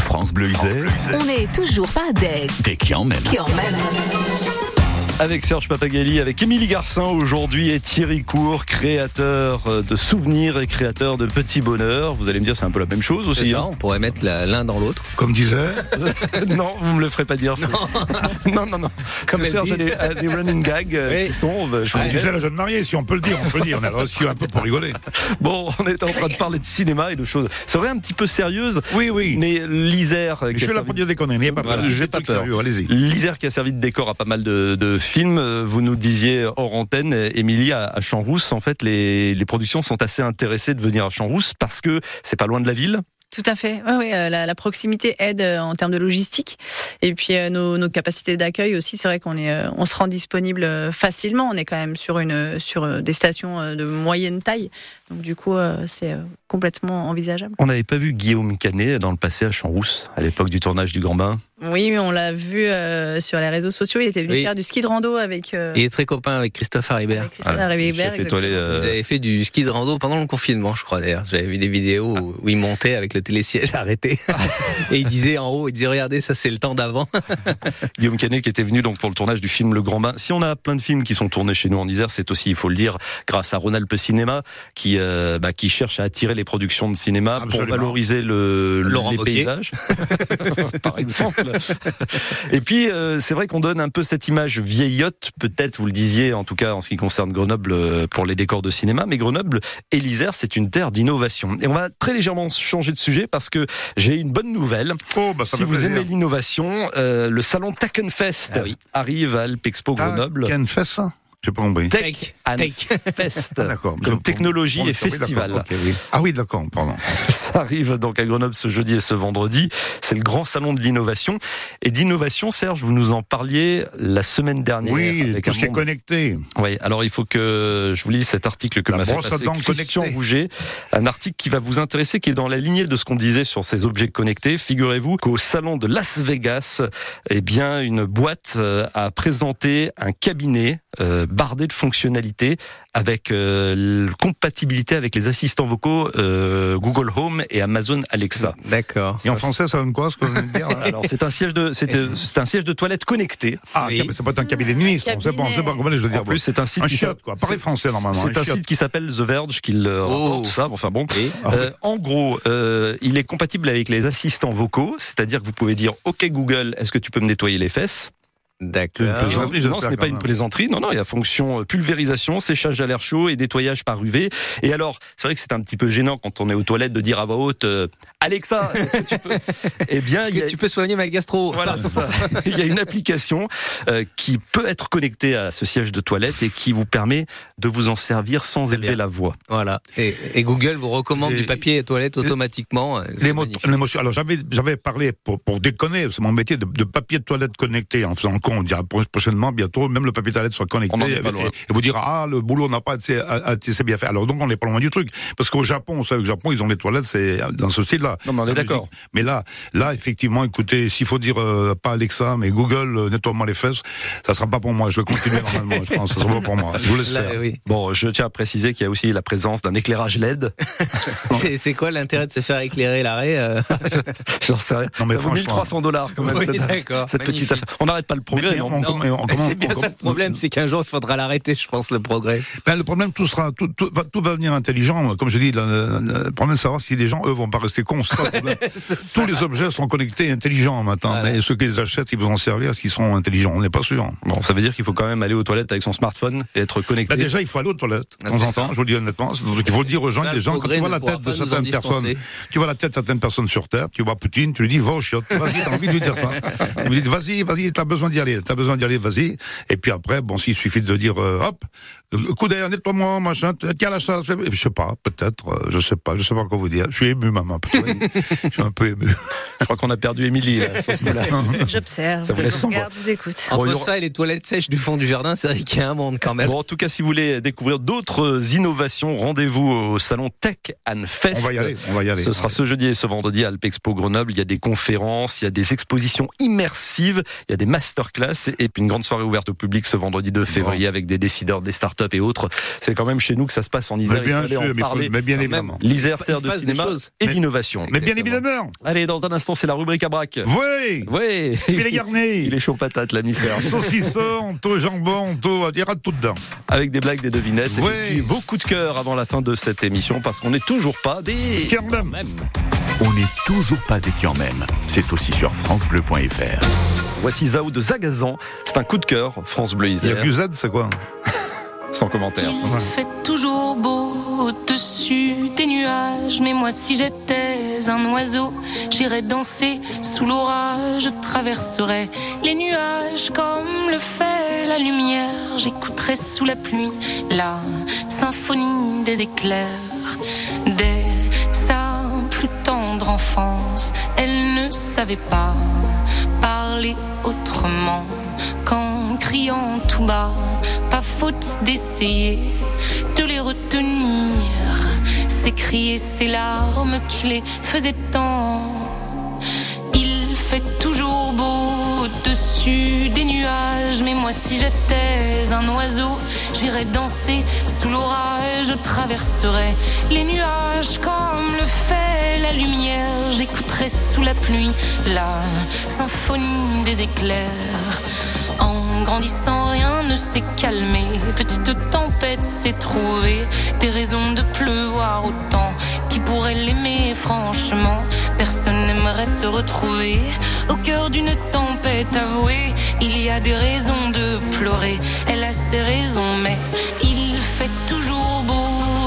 France Bleu Isère, On n'est toujours pas deg. dès qu'il en même. Qui en même. Avec Serge Papagali, avec Émilie Garcin aujourd'hui et Thierry Cour, créateur de souvenirs et créateur de petits bonheurs. Vous allez me dire, c'est un peu la même chose C'est aussi. ça, hein on pourrait mettre l'un dans l'autre. Comme disait, non, vous me le ferez pas dire. ça. Non, non, non. Comme Serge a des, a des running gags euh, Oui. qui sont. euh, je vous comme disait la jeune mariée, si on peut le dire, on peut le dire. On a reçu un peu pour rigoler. Bon, on était en train de parler de cinéma et de choses. C'est vrai un petit peu sérieuses, Oui, oui. mais l'Isère. euh, Je a suis là servi- pour dire des conneries, n'ayez pas peur. Voilà, j'ai Des pas trucs peur. sérieux, Allez-y. L'Isère qui a servi de décor à pas mal de, de films. Euh, Vous nous disiez hors antenne, euh, Émilie, à, Champs-Rousse, en fait, les, productions sont assez intéressées de venir à Champs-Rousse parce que c'est pas loin de la ville. Tout à fait. Ouais, ouais, euh, la, proximité aide en termes de logistique. Et puis nos, nos capacités d'accueil aussi, c'est vrai qu'on est, on se rend disponible facilement. On est quand même sur une, sur des stations de moyenne taille. Donc du coup, euh, c'est euh, complètement envisageable. On n'avait pas vu Guillaume Canet dans le passé à Champs-Rousse, à l'époque du tournage du Grand Bain. Oui, on l'a vu euh, sur les réseaux sociaux. Il était venu Oui. faire du ski de rando avec. euh, Il est très copain avec Christophe Haribert. Voilà, euh, Vous avez fait du ski de rando pendant le confinement, je crois d'ailleurs. J'avais vu des vidéos où, où il montait avec le télésiège arrêté. Et il disait en haut, il disait regardez, ça c'est le temps d'avant. Guillaume Canet qui était venu donc pour le tournage du film Le Grand Bain. Si on a plein de films qui sont tournés chez nous en Isère, c'est aussi, il faut le dire, grâce à Ronald Cinéma qui euh, bah, qui cherche à attirer les productions de cinéma Absolument. pour valoriser le, Laurent les paysages, par exemple. Et puis euh, c'est vrai qu'on donne un peu cette image vieillotte, peut-être vous le disiez, en tout cas en ce qui concerne Grenoble euh, pour les décors de cinéma, mais Grenoble et l'Isère, c'est une terre d'innovation. Et on va très légèrement changer de sujet parce que j'ai une bonne nouvelle. Oh, bah, ça si vous plaisir. aimez l'innovation, euh, le salon Takenfest Ah oui. arrive à Alpexpo Grenoble. Ça J'ai pas compris. Tech and Tech. Fest, Ah, d'accord. comme technologie et festival. oui. Ah oui, d'accord, pardon. Ça arrive donc à Grenoble ce jeudi et ce vendredi. C'est le grand salon de l'innovation. Et d'innovation, Serge, vous nous en parliez la semaine dernière. Oui, avec tout ce qui est monde- connecté. Oui, alors il faut que je vous lise cet article que La m'a fait passer Christian. Rouget. Un article qui va vous intéresser, qui est dans la lignée de ce qu'on disait sur ces objets connectés. Figurez-vous qu'au salon de Las Vegas, eh bien, une boîte euh, a présenté un cabinet euh, bardé de fonctionnalités avec euh, compatibilité avec les assistants vocaux euh, Google Home et Amazon Alexa. D'accord. Et en français, ça donne quoi ce que vous venez de dire Alors c'est un siège de c'est c'est un siège de toilette connecté. Ah, Oui. mais c'est pas un cabinet de ministre. On sait pas, on sait pas comment je veux dire. En plus c'est un site un qui quoi. Parlez français normalement. C'est un site qui s'appelle The Verge qui le rapporte ça. Enfin bon. Euh, en gros, euh, il est compatible avec les assistants vocaux, c'est-à-dire que vous pouvez dire OK Google, est-ce que tu peux me nettoyer les fesses? D'accord. Non, ce n'est pas une plaisanterie. Non, non, il y a fonction euh, pulvérisation, séchage à l'air chaud et nettoyage par UV. Et alors, c'est vrai que c'est un petit peu gênant quand on est aux toilettes de dire à voix haute euh, Alexa, est-ce que tu peux Eh bien, Est-ce il y a- que tu peux soigner ma gastro Voilà, c'est ça. Il y a une application euh, qui peut être connectée à ce siège de toilette et qui vous permet de vous en servir sans élever bien. la voix. Voilà. Et, et Google vous recommande Et- du papier toilette automatiquement. L'émotion. Alors j'avais j'avais parlé pour pour déconner, c'est mon métier de, de papier de toilette connecté en faisant compte. Il y a pro- prochainement bientôt même le papier toilette soit connecté On et, et- et vous dire ah le boulot n'a pas été a- a- c'est bien fait. Alors donc on n'est pas loin du truc parce qu'au Japon, vous savez au Japon ils ont les toilettes c'est dans ce style-là. Non, mais on est d'accord. Mais là là effectivement écoutez s'il faut dire euh, pas Alexa mais Google euh, nettoie-moi les fesses, ça sera pas pour moi. Je vais continuer normalement. Je pense ça sera pas pour moi. Je vous laisse Là, faire. oui. Bon, je tiens à préciser qu'il y a aussi la présence d'un éclairage LED. C'est quoi l'intérêt de se faire éclairer l'arrêt euh J'en sais rien. Non, mais ça vaut franchement. 1300 dollars quand même. Oui, cette, d'accord, cette petite affaire. On n'arrête pas le progrès. Mais- non mais on- Non, mais on- comment- C'est bien on- ça le problème, c'est qu'un jour il faudra l'arrêter, je pense, le progrès. Ben, le problème, tout sera, tout, tout, va, tout va devenir intelligent. Comme je dis, le, le- problème, c'est de savoir si les gens, eux, vont pas rester cons. Ça le. Tous les objets sont connectés, intelligents maintenant. Voilà. Mais ceux qui les achètent, ils vont en servir, qu'ils sont intelligents On n'est pas sûr. Bon, ça veut dire qu'il faut quand même aller aux toilettes avec son smartphone et être connecté. Ben, déjà, il faut aller aux toilettes. Ah, De temps c'est en temps, ça. je vous le dis honnêtement. Donc, il faut dire aux gens, Ça, les le gens, quand tu vois la tête de certaines personnes, tu vois la tête de certaines personnes sur Terre, tu vois Poutine, tu lui dis, va au chiottes. Vas-y, t'as envie de lui dire ça. Tu lui dis, vas-y, vas-y, t'as besoin d'y T'as besoin d'y aller, vas-y. Et puis après, bon, s'il suffit de dire, euh, hop, coup d'air, nettoie-moi, machin, tiens la chasse. Je sais pas, peut-être, euh, je sais pas, je sais pas quoi vous dire. Je suis ému, maman. Je suis un peu ému. Je crois qu'on a perdu Émilie là, sur ce coup-là. J'observe, Ça vous je sans regarde, vous écoute. Entre Bon, ça et les toilettes sèches du fond du jardin, c'est vrai qu'il y a un monde quand même. Bon, en tout cas, si vous voulez découvrir d'autres innovations, rendez-vous au salon Tech and Fest. On va y aller, on va y aller. Ce sera ce jeudi et ce vendredi à Alpexpo Grenoble. Il y a des conférences, il y a des expositions immersives, il y a des masterclass et puis une grande soirée ouverte au public ce vendredi 2 février avec des décideurs, des startups et autres. C'est quand même chez nous que ça se passe en Isère. Mais Il bien fallait sûr, en mais, faut- parler. mais bien Quand évidemment. L'Isère, Il terre de cinéma et d'innovation. Mais bien Exactement. évidemment. Allez, dans un instant, c'est la rubrique à braque. Oui, Ouais. filet garni. Il est chaud patate, l'ami Serge. Saucisson, tout jambon, tout, il y aura tout dedans. Avec des blagues, des devinettes. Ouais. Et puis vos coups de cœur avant la fin de cette émission parce qu'on n'est toujours pas des. En même. On n'est toujours pas des en même. C'est aussi sur FranceBleu.fr. Voici Zao de Zagazan. C'est un coup de cœur, France Bleu Il y Isère. a du Z, c'est quoi? Sans commentaire. Il fait toujours beau au-dessus des nuages, mais moi si j'étais un oiseau, j'irais danser sous l'orage, je traverserais les nuages comme le fait la lumière, j'écouterais sous la pluie la symphonie des éclairs, dès sa plus tendre enfance, elle ne savait pas parler autrement criant tout bas, pas faute d'essayer de les retenir, s'écrier ces larmes qui les faisaient tant. Il fait toujours beau au-dessus des nuages, mais moi si j'étais un oiseau, j'irais danser sous l'orage, je traverserais les nuages comme le fait la lumière, j'écouterais sous la pluie la symphonie des éclairs. En grandissant, rien ne s'est calmé, petite tempête s'est trouvée des raisons de pleuvoir autant. Qui pourrait l'aimer franchement Personne n'aimerait se retrouver au cœur d'une tempête avouée. Il y a des raisons de pleurer. Elle a ses raisons, mais il fait toujours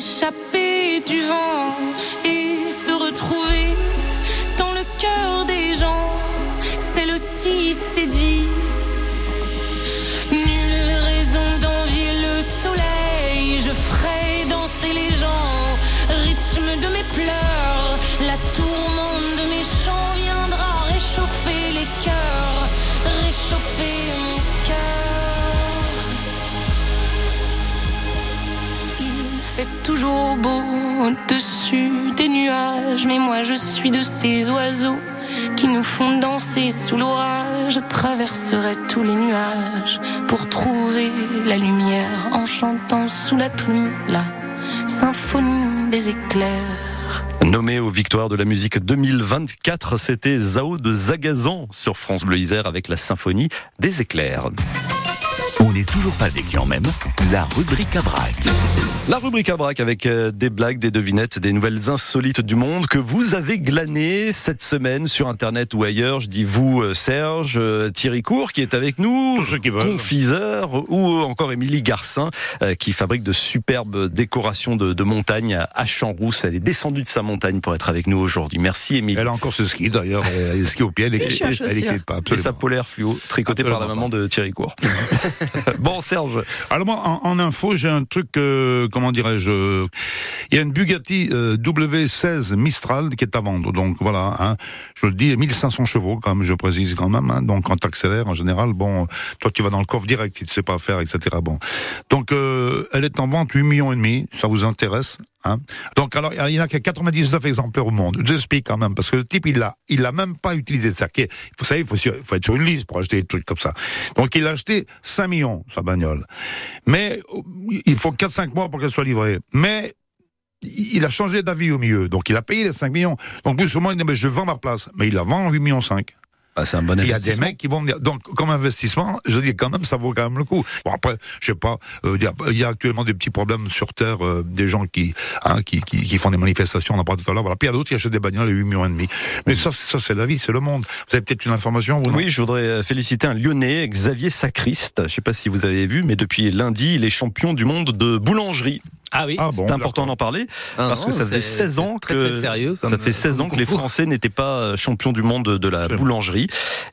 S'échapper du vent fait toujours beau au-dessus des nuages, mais moi je suis de ces oiseaux qui nous font danser sous l'orage. Je traverserai tous les nuages pour trouver la lumière en chantant sous la pluie la symphonie des éclairs. Nommé aux victoires de la musique 2024, c'était Zao de Zagazan sur France Bleu Isère avec la symphonie des éclairs. On n'est toujours pas des clients même. La rubrique à braque. La rubrique à braque avec euh, des blagues, des devinettes, des nouvelles insolites du monde que vous avez glanées cette semaine sur Internet ou ailleurs. Je dis vous, euh, Serge, euh, Thierry Court qui est avec nous, Tous ceux qui veulent. confiseur, ou encore Émilie Garcin qui fabrique de superbes décorations de, de montagne à- Champs-Rousse. Elle est descendue de sa montagne pour être avec nous aujourd'hui. Merci Émilie. Elle a encore ce ski d'ailleurs, elle a ski au pied, elle à elle pas. Et sa polaire fluo, tricotée par la maman de Thierry Court. bon, Serge, Alors moi, en, en info, j'ai un truc, euh, comment dirais-je euh, Il y a une Bugatti euh, W16 Mistral qui est à vendre. Donc voilà, hein, je le dis, 1500 chevaux, quand même, je précise quand même. hein. donc quand t'accélères, en général, bon, toi tu vas dans le coffre direct si tu sais pas faire, etc. Bon, donc euh, elle est en vente 8 millions et demi. Ça vous intéresse? Hein Donc alors il y en a que 99 exemplaires au monde. J'explique quand même parce que le type il l'a il l'a même pas utilisé ça. Vous savez il faut, faut être sur une liste pour acheter des trucs comme ça. Donc il a acheté 5 millions sa bagnole. Mais euh, il faut 4 5 mois pour qu'elle soit livrée. Mais il a changé d'avis au milieu. Donc il a payé les 5 millions. Donc plus ou moins il dit mais je vends ma place. Mais il la vend 8 millions 5. Ah, c'est un bon Il y a des mecs qui vont me dire. Donc, comme investissement, je dis quand même, ça vaut quand même le coup. Bon, après, je sais pas, euh, il y, a, il y a actuellement des petits problèmes sur Terre, euh, des gens qui, hein, qui, qui, qui font des manifestations, on en parle tout à l'heure. Voilà. Puis il y a d'autres qui achètent des bagnoles à 8 millions et demi. Mais ça, ça c'est la vie, c'est le monde. Vous avez peut-être une information, vous non Oui, je voudrais euh, féliciter un Lyonnais, Xavier Sacriste. Je ne sais pas si vous avez vu, mais depuis lundi, il est champion du monde de boulangerie. Ah oui. Ah C'est important d'en parler Ah parce non, que ça faisait c'est- 16 ans que très, très sérieux ça fait 16 ans comme que les. Français n'étaient pas euh, champions du monde de la boulangerie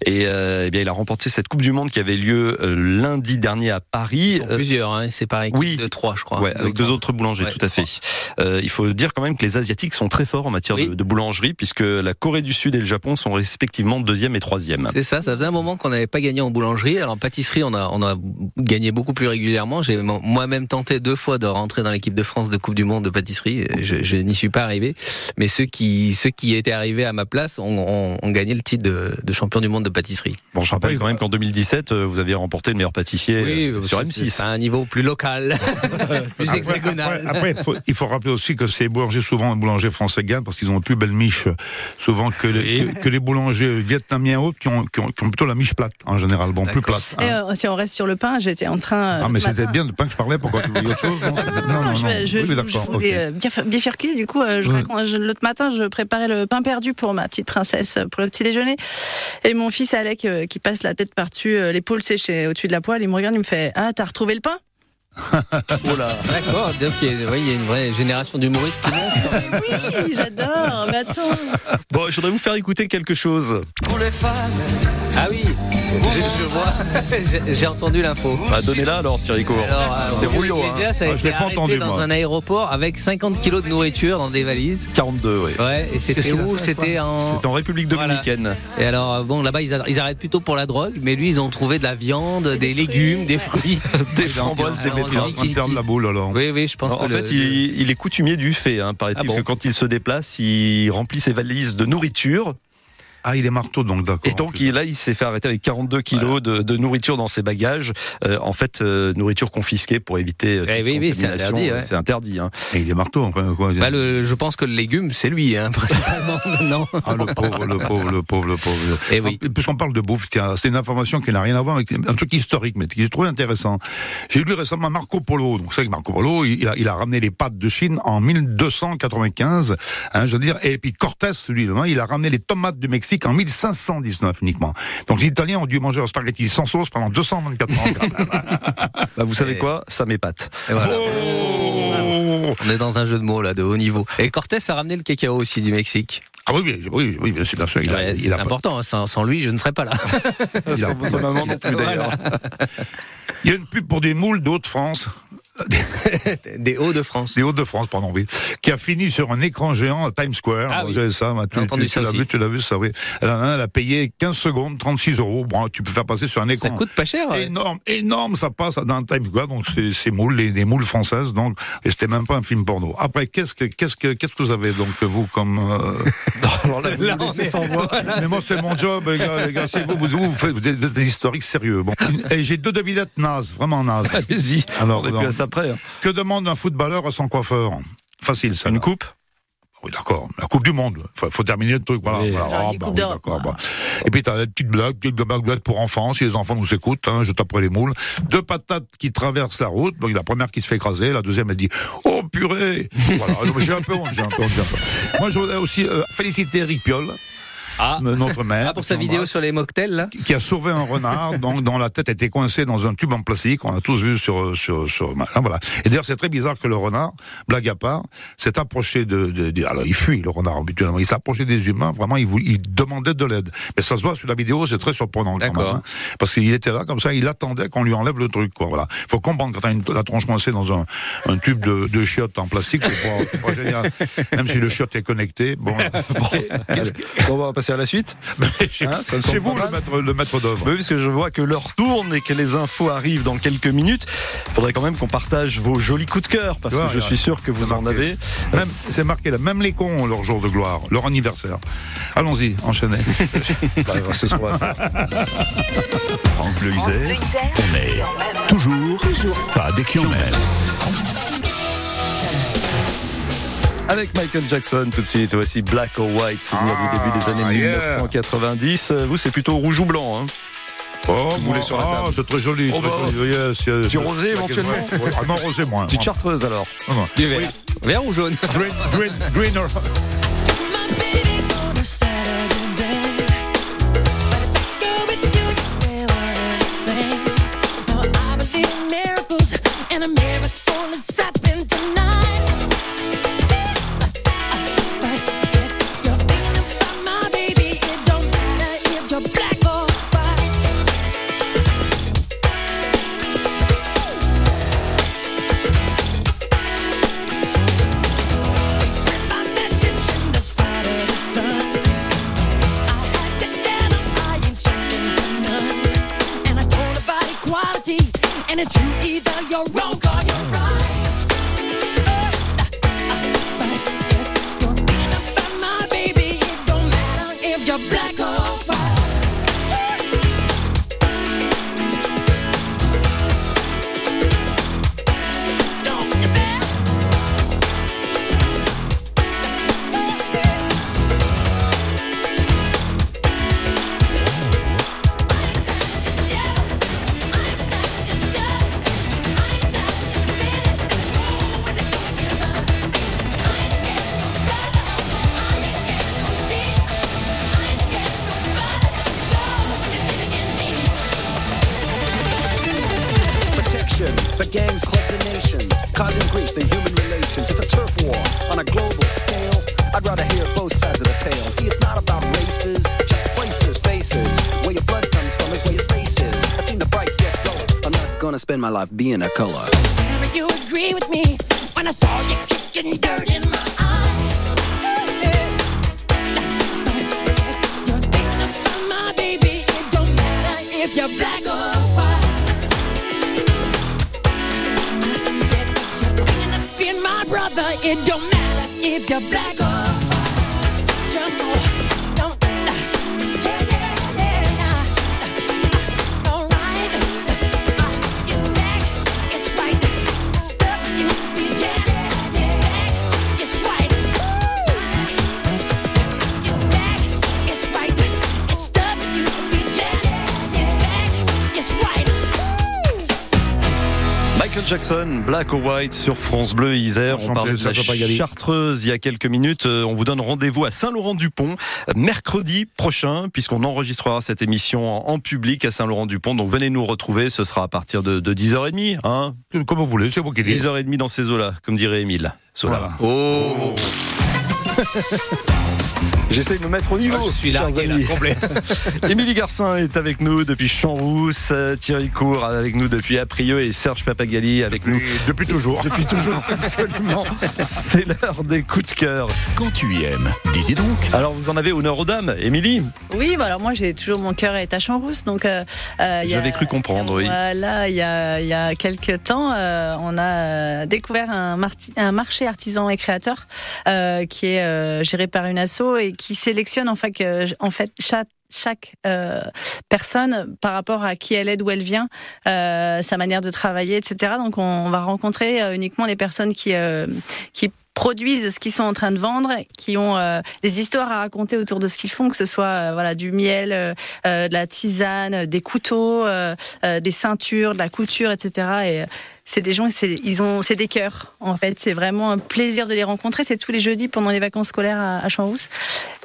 et, euh, eh bien il a remporté cette Coupe du monde qui avait lieu euh, lundi dernier à Paris. Ils sont Euh, plusieurs, hein, c'est pareil. oui. de trois, je crois. Ouais, avec deux autres boulangers, Ouais, tout à fait. Euh, il faut dire quand même que les Asiatiques sont très forts en matière Oui. de, de boulangerie, puisque la Corée du Sud et le Japon sont respectivement deuxième et troisième. C'est ça, ça faisait un moment qu'on n'avait pas gagné en boulangerie. Alors en pâtisserie, on a, on a gagné beaucoup plus régulièrement. J'ai mo- moi-même tenté deux fois de rentrer dans l'équipe de France de Coupe du Monde de pâtisserie. Je, je n'y suis pas arrivé. Mais ceux qui, ceux qui étaient arrivés à ma place ont, ont- ont gagné le titre de, de champion du monde de pâtisserie. Bon, je rappelle Après, quand même qu'en 2017, euh, vous aviez remporté le meilleur pâtissier euh, sur c'est- M6. C'est un niveau plus local, plus Après, hexagonal. après, après, il faut- il faut rappeler aussi que ces boulangers, souvent, les boulangers français gagnent parce qu'ils ont une plus belle miche, souvent que les, Oui. que, que les boulangers vietnamiens autres qui ont, qui, ont, qui ont plutôt la miche plate, en général. Bon, plus plate. Et hein. euh, si on reste sur le pain, j'étais en train. euh, Ah, mais c'était bien de pain que je parlais, pourquoi tu voulais autre chose? Non, non, non, je, non. vais- je, Oui, mais je d'accord, voulais euh, bien, faire- bien faire cuire. Du coup, euh, je raconte- l'autre matin, je préparais le pain perdu pour ma petite princesse euh, pour le petit déjeuner. Et mon fils Alec, qui passe la tête par-dessus l'épaule séchée au-dessus de la poêle, il me regarde, il me fait Ah, t'as retrouvé le pain? oh là. D'accord, donc il y, a, il y a une vraie génération d'humoristes qui monte. oui, j'adore. Mais attends. Bon, je voudrais vous faire écouter quelque chose. Pour les femmes. Ah oui, je, je vois. J'ai entendu l'info. Bah, donnez-la alors, Thierry Cour. C'est rouillot. Hein. Déjà, ça a Ah, je l'ai été pas arrêté entendu, dans moi. un aéroport avec 50 kilos de nourriture dans des valises. 42, oui. Ouais, et c'était où C'était en. En République dominicaine. Et alors, bon, là-bas, ils arrêtent plutôt pour la drogue, mais lui, ils ont trouvé de la viande, des, légumes, des fruits. Des framboises, des Alors, betteraves. dit en train de perdre la boule alors. Oui, oui, je pense En que fait, le- il, il est coutumier du fait, hein, paraît-il, Ah bon que quand il se déplace, il remplit ses valises de nourriture. Ah, il est marteau donc d'accord. Et donc il- là, il s'est fait arrêter avec 42 kilos de, de nourriture dans ses bagages. Euh, en fait, euh, nourriture confisquée pour éviter euh, Eh oui, oui, c'est interdit, ouais. C'est interdit. hein. Et il est marteau. Enfin, quoi. Bah, le- je pense que le légume, c'est lui, hein, principalement. non. Ah, le pauvre, le pauvre, le pauvre, le pauvre. Eh oui. Ah, Puisqu'on parle de bouffe, tiens, c'est une information qui n'a rien à voir avec un truc historique, mais que j'ai trouvé intéressant. J'ai lu récemment Marco Polo. Donc, c'est que Marco Polo, il a, il a ramené les pâtes de Chine en 1295, hein, je veux dire. Et puis Cortés, lui, il a ramené les tomates du Mexique en 1519 uniquement. Donc, les Italiens ont dû manger un spaghetti sans sauce pendant 224 ans. Bah, vous savez Et- quoi? Ça m'épate. Voilà. Oh On est dans un jeu de mots là de haut niveau. Et Cortés a ramené le cacao aussi du Mexique. ah oui, oui, oui, oui, bien sûr, bien sûr. Il a, Ouais, il c'est pas- important, hein, sans, sans lui, je ne serais pas là. Sans votre maman non plus d'ailleurs. il y a une pub pour des moules de Haute-France. Des Hauts-de-France. des Hauts-de-France, pardon, oui, qui a fini sur un écran géant à Times Square. Ah Vous oui. ça, tu, entendu tu- tu ça l'as vu, tu l'as vu, ça, oui. Elle a, elle a payé 15 secondes, 36 euros. Bon, tu peux faire passer sur un Ça écran. coûte pas cher. ouais. Énorme, énorme, ça passe dans Times Square, donc c'est moules, les, les moules françaises, donc, et c'était même pas un film porno. Après, qu'est-ce que, qu'est-ce que, qu'est-ce que vous avez, donc, vous, comme, euh, Alors là, vous Là, est- sans voix. mais moi, c'est mon job, les gars, les gars, c'est vous, vous, vous, faites vous êtes des historiques sérieux. Bon. Et j'ai deux devinettes nazes, vraiment nazes. Allez-y. Alors, donc, hein. que demande un footballeur à son coiffeur? Facile, ça. Une coupe? Oui, d'accord. La Coupe du Monde. Faut, faut terminer le truc. Voilà. Oui. voilà. Ah, bah oui, d'accord. bah. Et puis, t'as des petites blagues, petites blagues pour enfants, si les enfants nous écoutent, hein, je taperai les moules. Deux patates qui traversent la route. Donc, la première qui se fait écraser, la deuxième, elle dit, oh, purée! voilà. Donc, J'ai un peu honte, j'ai un peu honte, j'ai un peu honte. Moi, je voudrais aussi euh, féliciter Eric Piolle. Ah. Notre mère. Ah, pour sa vidéo sur les mocktails là Qui a sauvé un renard, donc, dont la tête était coincée dans un tube en plastique. On a tous vu sur, sur, sur, hein, voilà. Et d'ailleurs, c'est très bizarre que le renard, blague à part, s'est approché de, de, de- alors il fuit, le renard, habituellement. Il s'est approché des humains, vraiment, il, voulait- il demandait de l'aide. Mais ça se voit sur la vidéo, c'est très surprenant, quand même, hein. Parce qu'il était là, comme ça, il attendait qu'on lui enlève le truc, quoi, voilà. Faut comprendre quand t'as une, la tronche coincée dans un, un tube de, de chiottes en plastique, c'est pas, pas génial. Même si le chiotte est connecté, bon. On va passer à la suite. Hein, me c'est semble vous le maître, le maître d'œuvre. Oui, parce que je vois que l'heure tourne et que les infos arrivent dans quelques minutes. Il faudrait quand même qu'on partage vos jolis coups de cœur, parce Ouais, que je ouais. suis sûr que vous en avez. Même, c'est marqué là, même les cons ont leur jour de gloire, leur anniversaire. Allons-y, enchaînez. Bah, c'est ce faire. France Bleu Isère, on est toujours, pas des kilomètres. Avec Michael Jackson, tout de suite, voici Black or White, souvenir du début des années Ah, yeah. 1990. Euh, Vous, c'est plutôt rouge ou blanc. Hein. Oh, Vous moi, voulez sur la ah, table c'est très joli. Oh, très bah, joli. Yes, yes. du rosé, éventuellement. Ah non, rosé, moi. Petite chartreuse alors. Non, non. Du vert. Vert ou jaune Green, green, green or- spend my life being a color. you agree with me when I saw you kicking dirt in my? If you're black or white. Said you're being my brother. It don't matter if you're black Jackson, Black or White sur France Bleu Isère. On parlait de la. Chartreuse il y a quelques minutes. Euh, On vous donne rendez-vous à Saint-Laurent-du-Pont euh, mercredi prochain, puisqu'on enregistrera cette émission en public à Saint-Laurent-du-Pont. Donc venez nous retrouver. Ce sera à partir de, de 10h30. Hein Comme vous voulez, c'est vous qui dites. 10h30 dans ces eaux-là, comme dirait Émile. Voilà. Oh J'essaie de me mettre au niveau. Moi, je suis là, amis. complet. Émilie Garcin est avec nous depuis Champs-Rousse, Thierry Cour avec nous depuis Aprieux et Serge Papagali avec nous Depuis toujours. depuis toujours. Absolument. C'est l'heure des coups de cœur. Quand tu aimes, dis donc. Alors vous en avez honneur aux dames, Émilie Oui, bah alors moi j'ai toujours mon cœur est à Champs-Rousse, donc euh, euh, il y a- J'avais cru comprendre, oui. Voilà, il y a il y a quelques temps, euh, on a découvert un, marti- un marché artisan et créateur euh, qui est euh, géré par une asso et qui sélectionne en fait chaque euh, personne par rapport à qui elle est, d'où elle vient, euh, sa manière de travailler, etc. Donc on, va rencontrer euh, uniquement les personnes qui produisent ce qu'ils sont en train de vendre, qui ont euh, des histoires à raconter autour de ce qu'ils font, que ce soit euh, voilà du miel, euh, euh, de la tisane, des couteaux, euh, euh, des ceintures, de la couture, etc. Et c'est des gens, c'est ils ont, c'est des cœurs en fait. C'est vraiment un plaisir de les rencontrer. C'est tous les jeudis pendant les vacances scolaires à, à Champs-Rousse.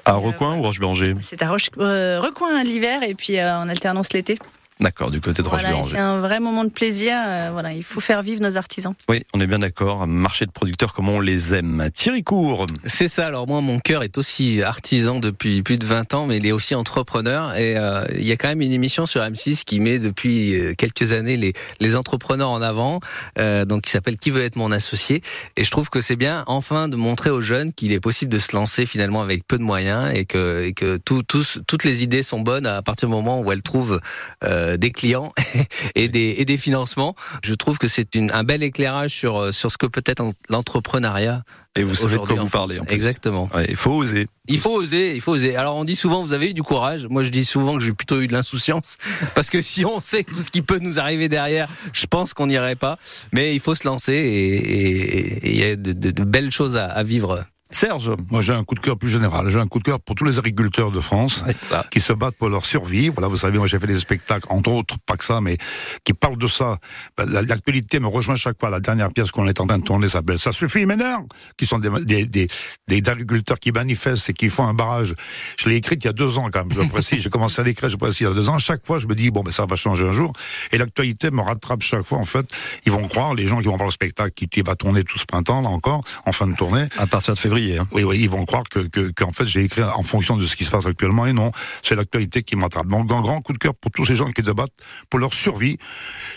À Recoin ou Roche-Béranger? C'est à Roche, euh, Recoin l'hiver et puis euh, en alternance l'été. D'accord, du côté de Voilà, et c'est un vrai moment de plaisir. euh, voilà, il faut faire vivre nos artisans. Oui, on est bien d'accord. Un marché de producteurs comme on les aime. Thierry Cour. C'est ça. Alors moi, mon cœur est aussi artisan depuis plus de 20 ans, mais il est aussi entrepreneur. Et euh, il y a quand même une émission sur M6 qui met depuis euh, quelques années les, les entrepreneurs en avant, euh, donc qui s'appelle Qui veut être mon associé. Et je trouve que c'est bien, enfin, de montrer aux jeunes qu'il est possible de se lancer finalement avec peu de moyens et que, et que tout, tous- toutes les idées sont bonnes à partir du moment où elles trouvent euh, des clients et des, et des financements. Je trouve que c'est un bel éclairage sur, euh, sur ce que peut être l'entrepreneuriat. Et vous savez de quoi vous parlez. en plus. Exactement. Ouais, il faut oser. Il faut oser, il faut oser. Alors on dit souvent, vous avez eu du courage. Moi je dis souvent que j'ai plutôt eu de l'insouciance. Parce que si on sait tout ce qui peut nous arriver derrière, je pense qu'on n'irait pas. Mais il faut se lancer et- il y a de, de- de belles choses à, à vivre. Serge. Moi, j'ai un coup de cœur plus général. J'ai un coup de cœur pour tous les agriculteurs de France qui se battent pour leur survie. Voilà, vous savez, moi, j'ai fait des spectacles, entre autres, pas que ça, mais qui parlent de ça. La- L'actualité me rejoint chaque fois. La dernière pièce qu'on est en train de tourner s'appelle Ça suffit, m'énerve Qui sont des, des, des, des agriculteurs qui manifestent et qui font un barrage. Je l'ai écrite il y a deux ans, quand même. Je précise. J'ai commencé à l'écrire, je précise, il y a deux ans. Chaque fois, je me dis, bon, ben, ça va changer un jour. Et l'actualité me rattrape chaque fois, en fait. Ils vont croire, les gens qui vont voir le spectacle, qui, qui va tourner tout ce printemps, là encore, en fin de tournée. À partir de février. Hein. Oui, oui, ils vont croire que, que, qu'en fait, j'ai écrit en fonction de ce qui se passe actuellement. Et non, c'est l'actualité qui m'attrape. Donc, un grand coup de cœur pour tous ces gens qui débattent pour leur survie,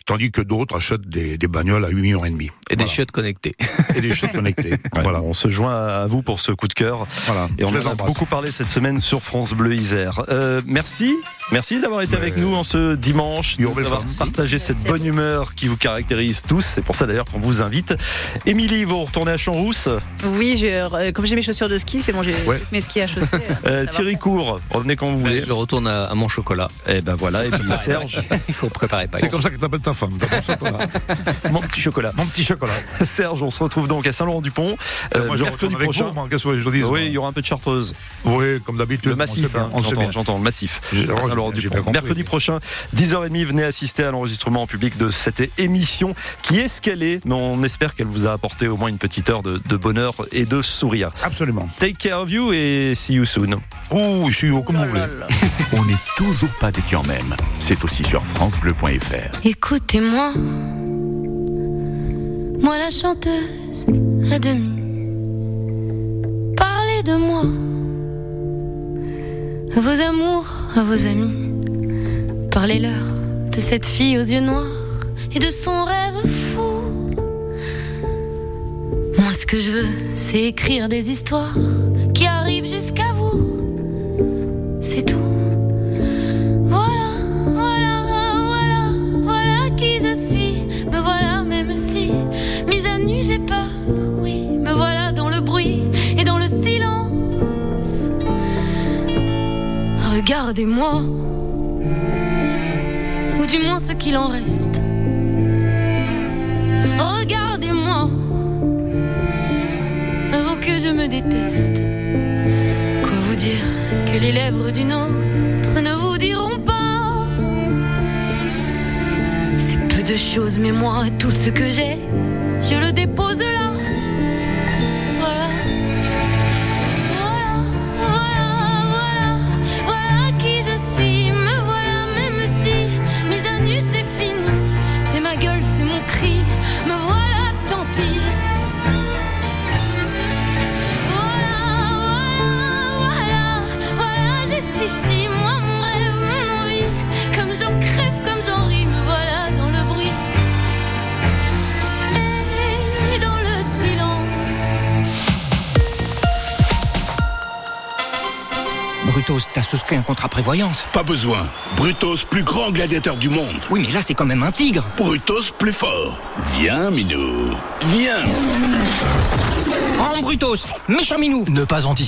tandis que d'autres achètent des, des bagnoles à 8 millions et demi. Et des chiottes connectées. Et des chiottes connectées. Ouais, voilà. On se joint à vous pour ce coup de cœur. Voilà. Et on Je les en a beaucoup parlé cette semaine sur France Bleu Isère. Euh, merci, merci d'avoir été avec nous en ce dimanche, d'avoir partagé cette bonne humeur qui vous caractérise tous. C'est pour ça d'ailleurs qu'on vous invite. Émilie, vous retournez à Champs-Rousse? Oui, je, euh, comme j'ai mes chaussures de ski, c'est bon, j'ai Ouais. mes skis à chaussée. euh, Euh. Thierry Cour, revenez quand vous voulez. Je retourne à, à mon chocolat. Et ben voilà, et puis Serge, Il faut préparer Pâques. C'est comme ça que t'appelles ta femme. Mon petit chocolat. Mon petit chocolat. Serge, on se retrouve donc à Saint-Laurent-du-Pont. euh, moi, je retourne avec prochain. vous, moi, qu'est-ce que je dis oui, il y aura un peu de chartreuse. Oui, comme d'habitude. Le massif, hein, j'entends, le massif. Saint-Laurent-du-Pont. compris. Mercredi prochain, 10h30, venez assister à l'enregistrement en public de cette émission qui est ce qu'elle est, mais on espère qu'elle vous a apporté au moins une petite heure de, de bonheur et de sourire. Absolument. Take care of you et see you soon. Oh, je suis comme vous voulez. On n'est toujours pas des qui en même. C'est aussi sur FranceBleu.fr. Écoutez-moi, moi la chanteuse à demi. Parlez de moi, à vos amours, à vos amis. Parlez-leur de cette fille aux yeux noirs et de son rêve Ce que je veux, c'est écrire des histoires qui arrivent jusqu'à vous. C'est tout. Voilà, voilà, voilà, voilà qui je suis. Me voilà, même si, mise à nu, j'ai peur. Oui, me voilà dans le bruit et dans le silence. Regardez-moi, ou du moins ce qu'il en reste. Que je me déteste. Quoi vous dire que les lèvres d'une autre ne vous diront pas? C'est peu de choses, mais moi, tout ce que j'ai, je le dépose là. Brutos, t'as souscrit un contrat prévoyance Pas besoin. Brutos, plus grand gladiateur du monde. Oui, mais là, c'est quand même un tigre. Brutos, plus fort. Viens, Minou. Viens. En Brutos, méchant minou. Ne pas anticiper.